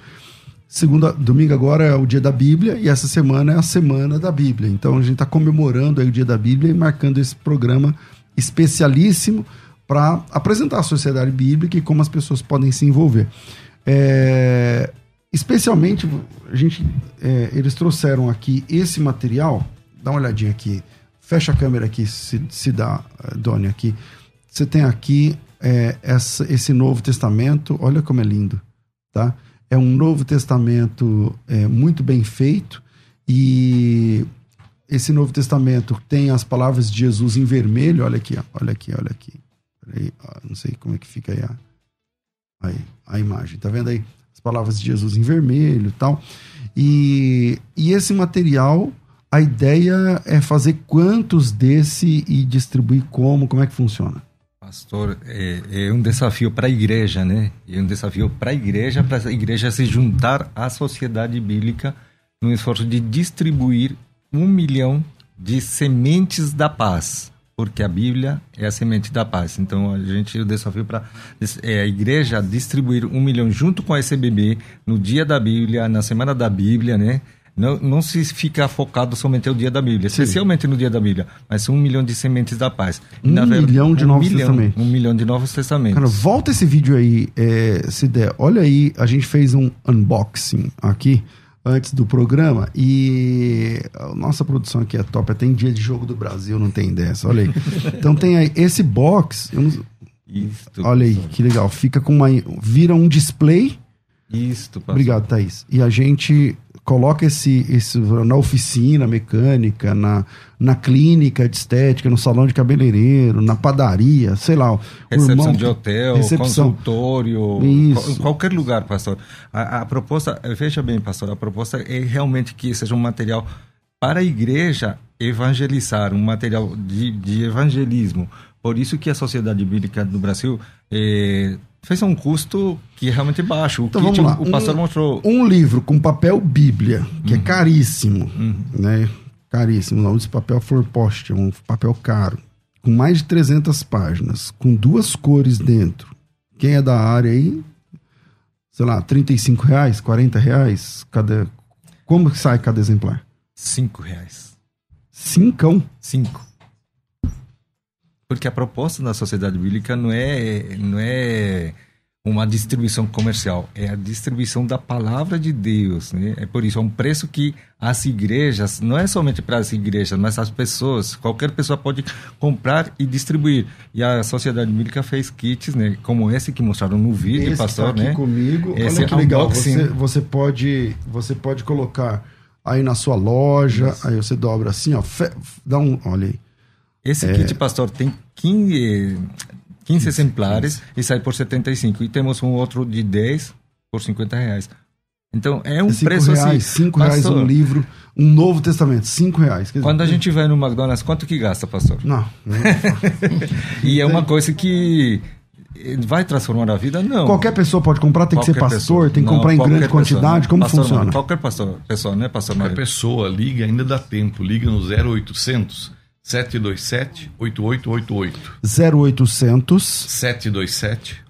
Segunda, domingo agora é o dia da Bíblia e essa semana é a semana da Bíblia. Então a gente está comemorando aí o dia da Bíblia e marcando esse programa especialíssimo para apresentar a sociedade bíblica e como as pessoas podem se envolver. É, especialmente, a gente, é, eles trouxeram aqui esse material dá uma olhadinha aqui. Fecha a câmera aqui, se, se dá, eh, Doni, aqui. Você tem aqui é, essa, esse Novo Testamento, olha como é lindo, tá? É um Novo Testamento é, muito bem feito e esse Novo Testamento tem as palavras de Jesus em vermelho, olha aqui, olha aqui, olha aqui. Peraí, não sei como é que fica aí a, aí, a imagem, tá vendo aí? As as palavras de Jesus em vermelho tal. E, e esse material, a ideia é fazer quantos desse e distribuir como? Como é que funciona? Pastor, é, é um desafio para a igreja, né? É um desafio para a igreja, para a igreja se juntar à sociedade bíblica no esforço de distribuir um milhão de sementes da paz, porque a Bíblia é a semente da paz. Então a gente o desafio para é, a igreja distribuir um milhão junto com a SBB no dia da Bíblia, na semana da Bíblia, né? Não, não se fica focado somente no dia da Bíblia, especialmente no dia da Bíblia, mas um milhão de sementes da paz. Um milhão de um Novos milhão, Testamentos. Um milhão de Novos Testamentos. Cara, volta esse vídeo aí, é, se der. Olha aí, a gente fez um unboxing aqui antes do programa e a nossa produção aqui é top. Tem dia de jogo do Brasil, não tem dessa. Olha aí. Então tem aí esse box. Não... Isto, olha aí, que legal. Fica com uma. Vira um display. Isto, Obrigado, Thaís. E a gente coloca esse, esse na oficina mecânica, na, na clínica de estética, no salão de cabeleireiro, na padaria, sei lá. Recepção irmão, de hotel, recepção. consultório, Isso. qualquer lugar, pastor. A, a proposta, veja bem, pastor, a proposta é realmente que seja um material para a igreja evangelizar, um material de, de evangelismo. Por isso que a Sociedade Bíblica do Brasil eh, fez um custo que é realmente baixo. O então kit, vamos lá. o pastor um, mostrou. Um livro com papel Bíblia, que é uhum. é caríssimo, uhum. né? Caríssimo. O nome desse papel Forpost, é um papel caro. Com mais de 300 páginas, com duas cores dentro. Quem é da área aí, sei lá, 35 reais, 40 reais cada. Como que sai cada exemplar? 5 reais. Cincão? Cinco. Porque a proposta da sociedade bíblica não é, não é uma distribuição comercial, é a distribuição da palavra de Deus. Né? É por isso, é um preço que as igrejas, não é somente para as igrejas, mas as pessoas, qualquer pessoa pode comprar e distribuir. E a sociedade bíblica fez kits, né? como esse que mostraram no vídeo, esse pastor, tá aqui né? comigo. Esse Olha que legal, você, você, pode, você pode colocar aí na sua loja, isso. aí você dobra assim, ó, dá um, olha aí esse é... kit, pastor, tem 15, 15 exemplares e sai por 75. E temos um outro de 10 por 50 reais. Então é um é preço reais, assim. 5 reais um livro, um Novo Testamento, 5 reais. Dizer, quando a gente vai no McDonald's, quanto que gasta, pastor? Não. não e é uma coisa que vai transformar a vida? Não. Qualquer pessoa pode comprar, tem qualquer que ser pastor, pessoa. tem que não, comprar em grande quantidade, como pastor, funciona? Não, qualquer pastor, pessoa, né, pastor? Qualquer pessoa liga, ainda dá tempo, liga no 0800 727 8888. 0800 727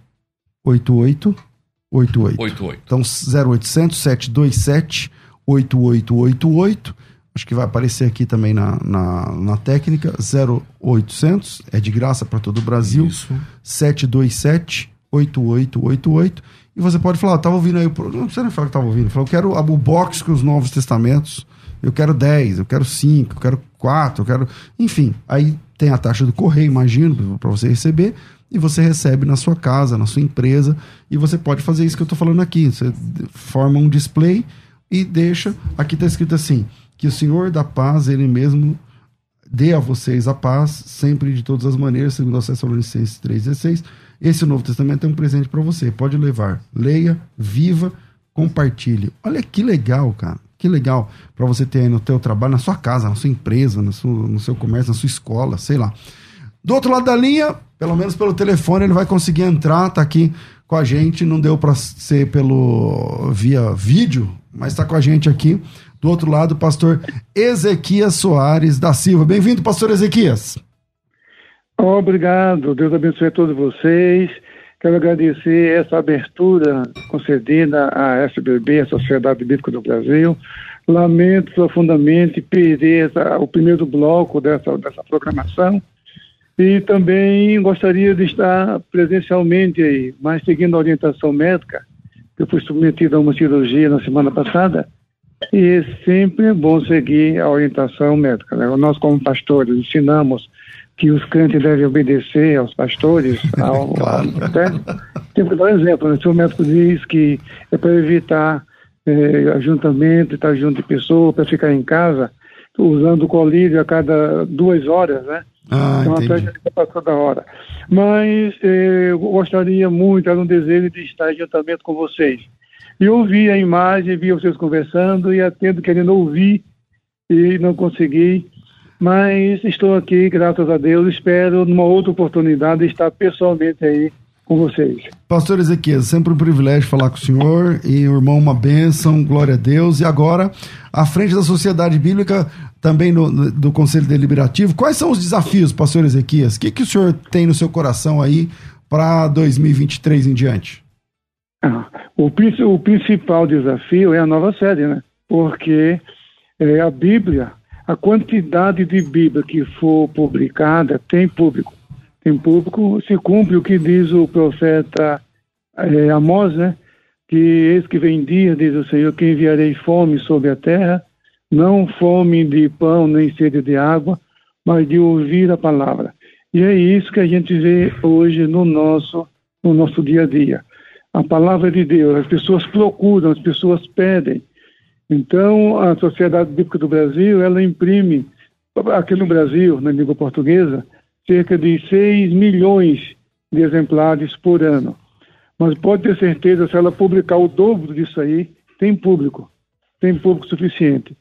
8888. 88. Então 0800 727 8888. Acho que vai aparecer aqui também na, na, na técnica. 0800, é de graça para todo o Brasil. Isso. 727 8888. E você pode falar, estava ouvindo aí, não precisa nem falar que estava ouvindo. Falou, eu quero a box com os Novos Testamentos eu quero 10, eu quero 5, eu quero 4, eu quero. Enfim, aí tem a taxa do correio, imagino, para você receber, e você recebe na sua casa, na sua empresa, e você pode fazer isso que eu estou falando aqui. Você forma um display e deixa. Aqui está escrito assim: que o Senhor da paz, Ele mesmo dê a vocês a paz, sempre de todas as maneiras, segundo a Tessalonicenses 3,16. Esse Novo Testamento é um presente para você. Pode levar. Leia, viva, compartilhe. Olha que legal, cara. Que legal para você ter aí no teu trabalho, na sua casa, na sua empresa, no seu, no seu comércio, na sua escola, sei lá. Do outro lado da linha, pelo menos pelo telefone, ele vai conseguir entrar, tá aqui com a gente. Não deu para ser pelo via vídeo, mas está com a gente aqui. Do outro lado, o pastor Ezequias Soares da Silva. Bem-vindo, pastor Ezequias. Obrigado. Deus abençoe a todos vocês. Quero agradecer essa abertura concedida à SBB, a Sociedade Bíblica do Brasil. Lamento profundamente perder essa, o primeiro bloco dessa, dessa programação. E também gostaria de estar presencialmente aí, mas seguindo a orientação médica, eu fui submetido a uma cirurgia na semana passada, e sempre é bom seguir a orientação médica. Né? Nós, como pastores, ensinamos que os crentes devem obedecer aos pastores, ao, claro. Tem que dar um exemplo, né? se o médico diz que é para evitar é, ajuntamento, estar junto de pessoa, para ficar em casa, usando colírio a cada duas horas, né? Ah, então entendi. a para toda hora. Mas é, eu gostaria muito, era um desejo de estar em ajuntamento com vocês. E ouvi a imagem, vi vocês conversando e atendo querendo ouvir e não consegui. Mas estou aqui, graças a Deus. Espero, numa outra oportunidade, estar pessoalmente aí com vocês. Pastor Ezequiel, sempre um privilégio falar com o senhor e o irmão, uma bênção, glória a Deus. E agora, à frente da Sociedade Bíblica, também no, do Conselho Deliberativo, quais são os desafios, pastor Ezequias? O que, que o senhor tem no seu coração aí para 2023 em diante? Ah, o, o, principal desafio é a nova sede, né? Porque é, a Bíblia, a quantidade de Bíblia que for publicada tem público. Tem público, se cumpre o que diz o profeta é, Amós, né? Que eis que vem dia, diz o Senhor, que enviarei fome sobre a terra, não fome de pão nem sede de água, mas de ouvir a palavra. E é isso que a gente vê hoje no nosso, no nosso dia a dia. A palavra de Deus, as pessoas procuram, as pessoas pedem. Então, a Sociedade Bíblica do Brasil, ela imprime, aqui no Brasil, na língua portuguesa, cerca de 6 milhões de exemplares por ano. Mas pode ter certeza, se ela publicar o dobro disso aí, tem público, tem público suficiente.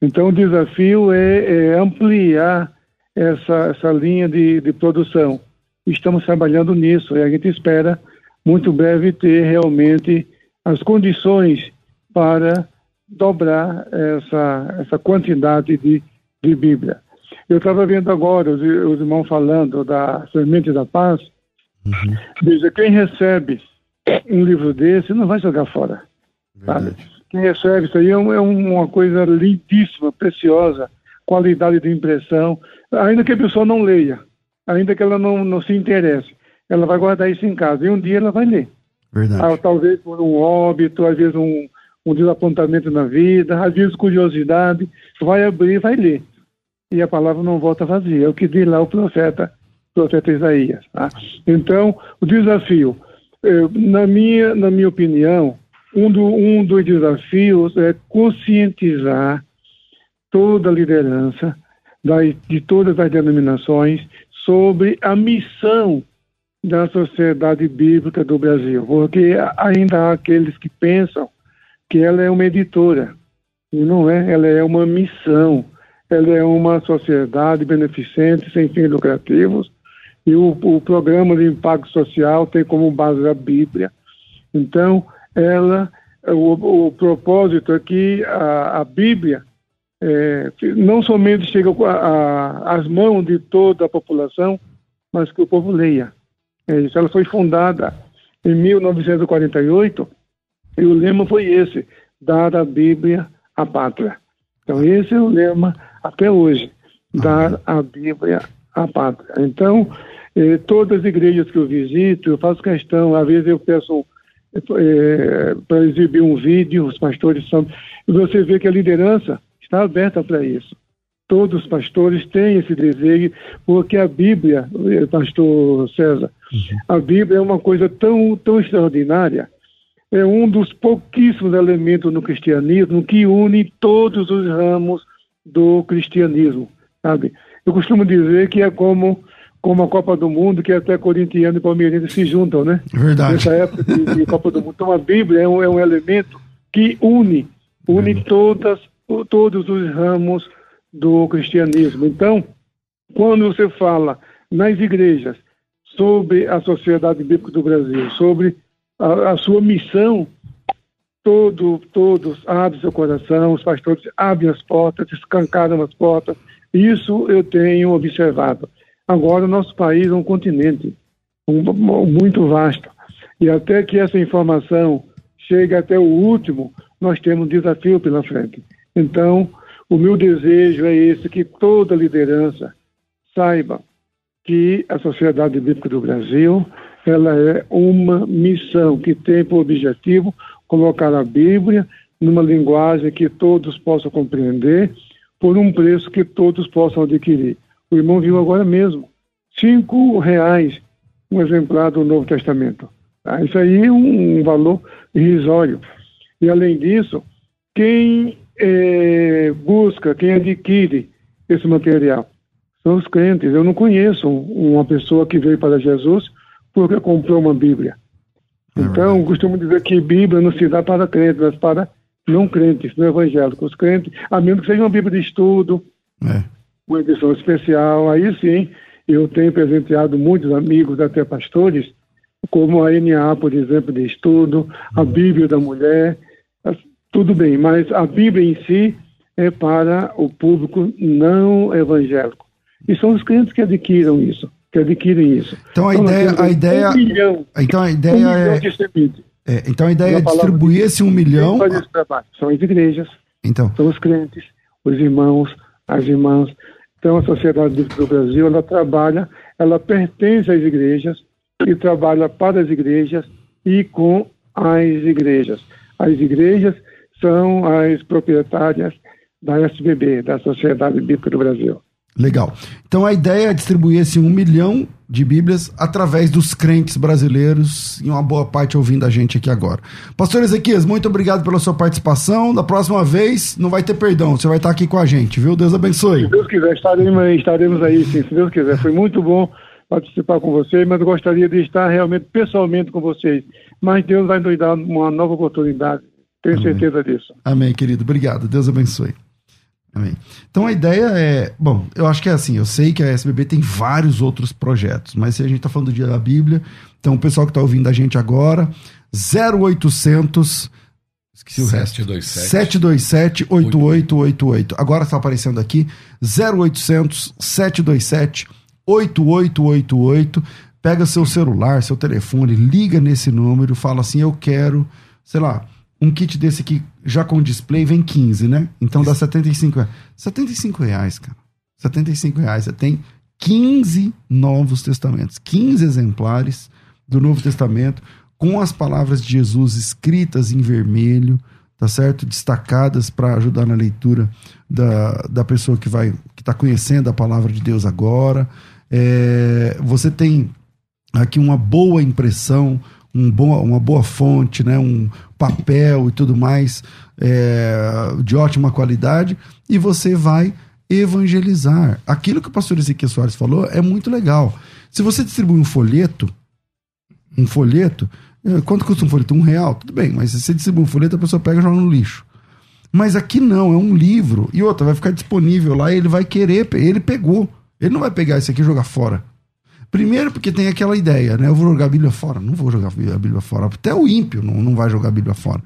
Então, o desafio é, é ampliar essa, essa linha de, de produção. Estamos trabalhando nisso e a gente espera muito breve ter realmente as condições para dobrar essa, essa quantidade de, de Bíblia. Eu estava vendo agora os, os, irmãos falando da Semente da Paz. Uhum. Diz, quem recebe um livro desse não vai jogar fora. Sabe? Quem recebe isso aí é, é uma coisa lindíssima, preciosa, qualidade de impressão, ainda que a pessoa não leia, ainda que ela não, não se interesse, ela vai guardar isso em casa e um dia ela vai ler. Verdade. Ah, talvez por um óbito, às vezes um, um desapontamento na vida, vezes curiosidade, vai abrir vai ler. E a palavra não volta vazia, é o que diz lá o profeta, o profeta Isaías. Tá? Então, o desafio, eh, na, minha, na minha opinião, um, do, um dos desafios é conscientizar toda a liderança de todas as denominações sobre a missão da Sociedade Bíblica do Brasil, porque ainda há aqueles que pensam que ela é uma editora, e não é, ela é uma missão, ela é uma sociedade beneficente, sem fins lucrativos, e o, o programa de impacto social tem como base a Bíblia. Então, ela, o, o propósito é que a, a Bíblia é, não somente chega às mãos de toda a população, mas que o povo leia. É isso. Ela foi fundada em 1948 e o lema foi esse: dar a Bíblia à pátria. Então, esse é o lema até hoje: dar a Bíblia à pátria. Então, eh, todas as igrejas que eu visito, eu faço questão, às vezes eu peço eh, para exibir um vídeo, os pastores são. E você vê que a liderança está aberta para isso. Todos os pastores têm esse desejo, porque a Bíblia, eh, pastor César, uhum. a Bíblia é uma coisa tão, tão extraordinária, é um dos pouquíssimos elementos no cristianismo que une todos os ramos do cristianismo, sabe? Eu costumo dizer que é como como a Copa do Mundo, que até corintiano e palmeirense se juntam, né? Verdade. Nessa época de, de Copa do Mundo. Então a Bíblia é um, é um elemento que une, une uhum. todas todos os ramos do cristianismo. Então, quando você fala nas igrejas sobre a Sociedade Bíblica do Brasil, sobre a, a sua missão, todo, todos abrem seu coração, os pastores abrem as portas, escancaram as portas. Isso eu tenho observado. Agora, o nosso país é um continente um, muito vasto. E até que essa informação chegue até o último, nós temos um desafio pela frente. Então, o meu desejo é esse, que toda liderança saiba que a Sociedade Bíblica do Brasil ela é uma missão que tem por objetivo colocar a Bíblia numa linguagem que todos possam compreender por um preço que todos possam adquirir. O irmão viu agora mesmo, cinco reais um exemplar do Novo Testamento. Tá? Isso aí é um, um valor irrisório. E além disso, quem é, busca, quem adquire esse material? São os crentes. Eu não conheço uma pessoa que veio para Jesus porque comprou uma Bíblia. É então, costumo dizer que Bíblia não se dá para crentes, mas para não crentes, não evangélicos. Os crentes, a menos que seja uma Bíblia de estudo, é. uma edição especial, aí sim, eu tenho presenteado muitos amigos, até pastores, como a NA, por exemplo, de estudo, a uhum. Bíblia da mulher, tudo bem, mas a Bíblia em si é para o público não evangélico. E são os clientes que adquiram isso, que adquirem isso. Então a então, ideia, a ideia, um milhão, então a ideia um é, é, então a ideia é distribuir esse um milhão. São as igrejas, então. são os crentes, os irmãos, as irmãs. Então a sociedade do Brasil ela trabalha, ela pertence às igrejas e trabalha para as igrejas e com as igrejas. As igrejas são as proprietárias da SBB, da Sociedade Bíblica do Brasil. Legal. Então a ideia é distribuir esse um milhão de Bíblias através dos crentes brasileiros e uma boa parte ouvindo a gente aqui agora. Pastor Ezequias, muito obrigado pela sua participação. Da próxima vez não vai ter perdão, você vai estar aqui com a gente, viu? Deus abençoe. Se Deus quiser, estaremos aí, estaremos aí sim, se Deus quiser. Foi muito bom participar com vocês, mas gostaria de estar realmente pessoalmente com vocês. Mas Deus vai nos dar uma nova oportunidade. Tenho Amém. certeza disso. Amém, querido. Obrigado. Deus abençoe. Amém. Então a ideia é. Bom, eu acho que é assim. Eu sei que a SBB tem vários outros projetos, mas se a gente está falando do Dia da Bíblia, então o pessoal que está ouvindo a gente agora, 0800. Esqueci o 727. resto. 727 8888. Agora está aparecendo aqui. 0800 727 8888. Pega seu celular, seu telefone, liga nesse número, fala assim: Eu quero, sei lá, um kit desse aqui já com display vem 15, né? Então Isso. dá 75 reais. 75 reais, cara. 75 reais. Você tem 15 novos testamentos, 15 exemplares do Novo Testamento com as palavras de Jesus escritas em vermelho, tá certo? Destacadas para ajudar na leitura da, da pessoa que vai que está conhecendo a palavra de Deus agora. É, você tem aqui uma boa impressão, um bom, uma boa fonte, né? um papel e tudo mais é, de ótima qualidade, e você vai evangelizar. Aquilo que o pastor Ezequiel Soares falou é muito legal. Se você distribui um folheto, um folheto, é, quanto custa um folheto? Um real? Tudo bem, mas se você distribui um folheto, a pessoa pega e joga no lixo. Mas aqui não, é um livro. E outra, vai ficar disponível lá e ele vai querer, ele pegou. Ele não vai pegar isso aqui e jogar fora. Primeiro, porque tem aquela ideia, né? Eu vou jogar a Bíblia fora. Não vou jogar a Bíblia fora. Até o ímpio não, não vai jogar a Bíblia fora.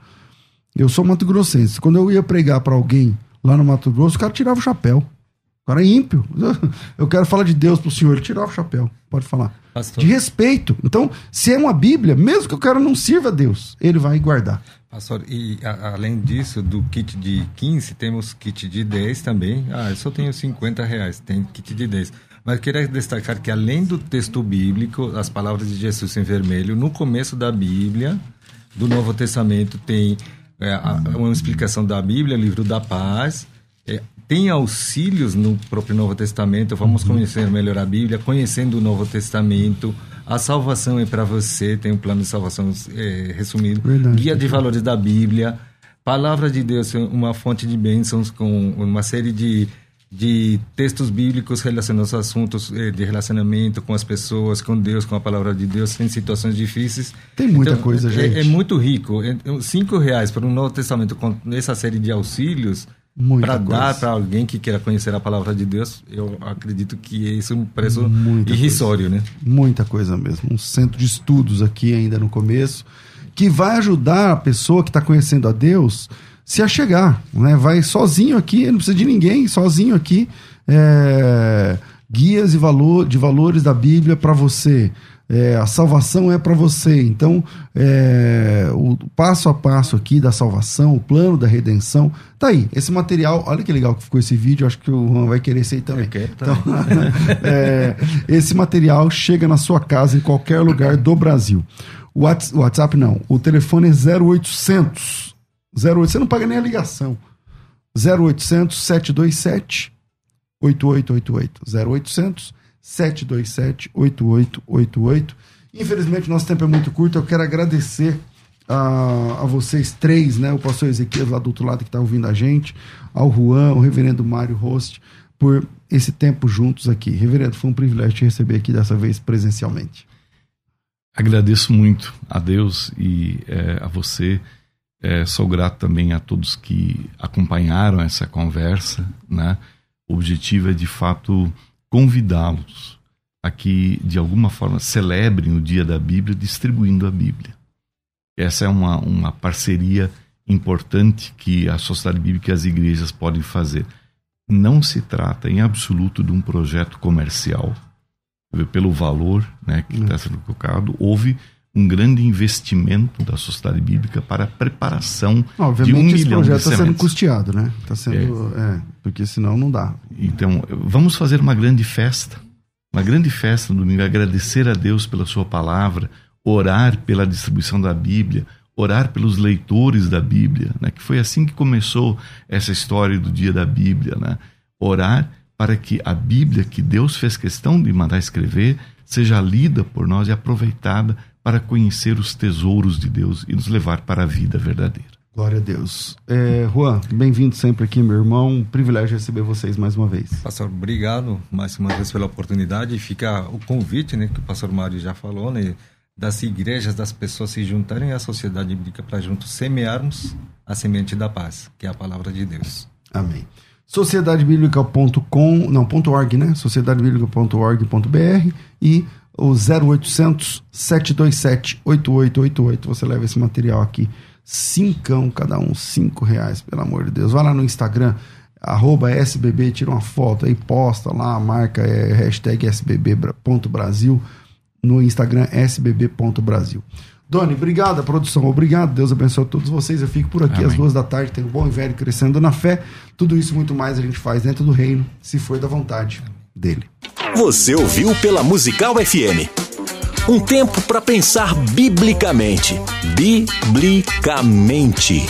Eu sou Mato Grossense. Quando eu ia pregar para alguém lá no Mato Grosso, o cara tirava o chapéu. O cara é ímpio. Eu quero falar de Deus pro senhor. Ele tirava o chapéu. Pode falar. Pastor. De respeito. Então, se é uma Bíblia, mesmo que o cara não sirva a Deus, ele vai guardar. Pastor, e a, além disso, do kit de 15, temos kit de 10 também. Ah, eu só tenho 50 reais. Tem kit de 10. Mas queria destacar que, além do texto bíblico, as palavras de Jesus em vermelho, no começo da Bíblia, do Novo Testamento, tem é, uma explicação da Bíblia, livro da paz. É, tem auxílios no próprio Novo Testamento. Vamos uhum. conhecer melhor a Bíblia, conhecendo o Novo Testamento. A salvação é para você, tem um plano de salvação é, resumido. Verdade. Guia de valores da Bíblia. Palavra de Deus, uma fonte de bênçãos com uma série de de textos bíblicos relacionados a assuntos eh, de relacionamento com as pessoas, com Deus, com a palavra de Deus, em situações difíceis. Tem muita então, coisa, gente. É, é, muito rico. É, é, cinco reais para um Novo Testamento com essa série de auxílios para dar para alguém que queira conhecer a palavra de Deus, eu acredito que isso é um preço muita irrisório, coisa. né? Muita coisa mesmo. Um centro de estudos aqui ainda no começo que vai ajudar a pessoa que está conhecendo a Deus se achegar, né? Vai sozinho aqui, não precisa de ninguém, sozinho aqui, é, guias e valor, de valores da Bíblia para você. É, a salvação é para você. Então, é, o passo a passo aqui da salvação, o plano da redenção, tá aí. Esse material, olha que legal que ficou esse vídeo, acho que o Juan vai querer esse aí também. Então, é, esse material chega na sua casa em qualquer lugar do Brasil. O WhatsApp não, o telefone é 0800 0800, você não paga nem a ligação. 0800 727 8888. 0800 727 8888. Infelizmente, nosso tempo é muito curto. Eu quero agradecer a, a vocês três, né? O pastor Ezequiel lá do outro lado que está ouvindo a gente, ao Juan, o reverendo Mário Host, por esse tempo juntos aqui. Reverendo, foi um privilégio te receber aqui dessa vez presencialmente. agradeço muito a Deus e é, a você. É, sou grato também a todos que acompanharam essa conversa. Né? O objetivo é, de fato, convidá-los a que, de alguma forma, celebrem o Dia da Bíblia distribuindo a Bíblia. Essa é uma, uma parceria importante que a sociedade bíblica e as igrejas podem fazer. Não se trata, em absoluto, de um projeto comercial. Pelo valor né, que está sendo colocado, houve um grande investimento da sociedade bíblica para a preparação Obviamente, de um esse milhão projeto de está sendo sementes. custeado, né? Tá sendo, é. porque senão não dá. Então, vamos fazer uma grande festa. Uma grande festa no domingo, agradecer a Deus pela sua palavra, orar pela distribuição da Bíblia, orar pelos leitores da Bíblia, né? que foi assim que começou essa história do dia da Bíblia. Né? Orar para que a Bíblia que Deus fez questão de mandar escrever seja lida por nós e aproveitada para conhecer os tesouros de Deus e nos levar para a vida verdadeira. Glória a Deus. É, Juan, bem-vindo sempre aqui, meu irmão. Um privilégio receber vocês mais uma vez. Pastor, obrigado mais uma vez pela oportunidade. E fica o convite, né, que o pastor Mário já falou, né, das igrejas, das pessoas se juntarem à sociedade bíblica para juntos semearmos a semente da paz, que é a palavra de Deus. Amém. Sociedadebiblica.com, não, .org, né? Sociedadebiblica.org.br e o 0800 727 8888. Você leva esse material aqui. Cincão cada um, cinco reais, pelo amor de Deus. Vai lá no Instagram, arroba SBB, tira uma foto aí, posta lá, a marca é hashtag SBB.brasil no Instagram sbb.brasil. Doni, obrigado, produção, obrigado, Deus abençoe a todos vocês. Eu fico por aqui Amém. às duas da tarde, tenho bom e velho crescendo na fé. Tudo isso e muito mais a gente faz dentro do reino, se for da vontade dele. Você ouviu pela Musical FM. Um tempo para pensar biblicamente. Biblicamente.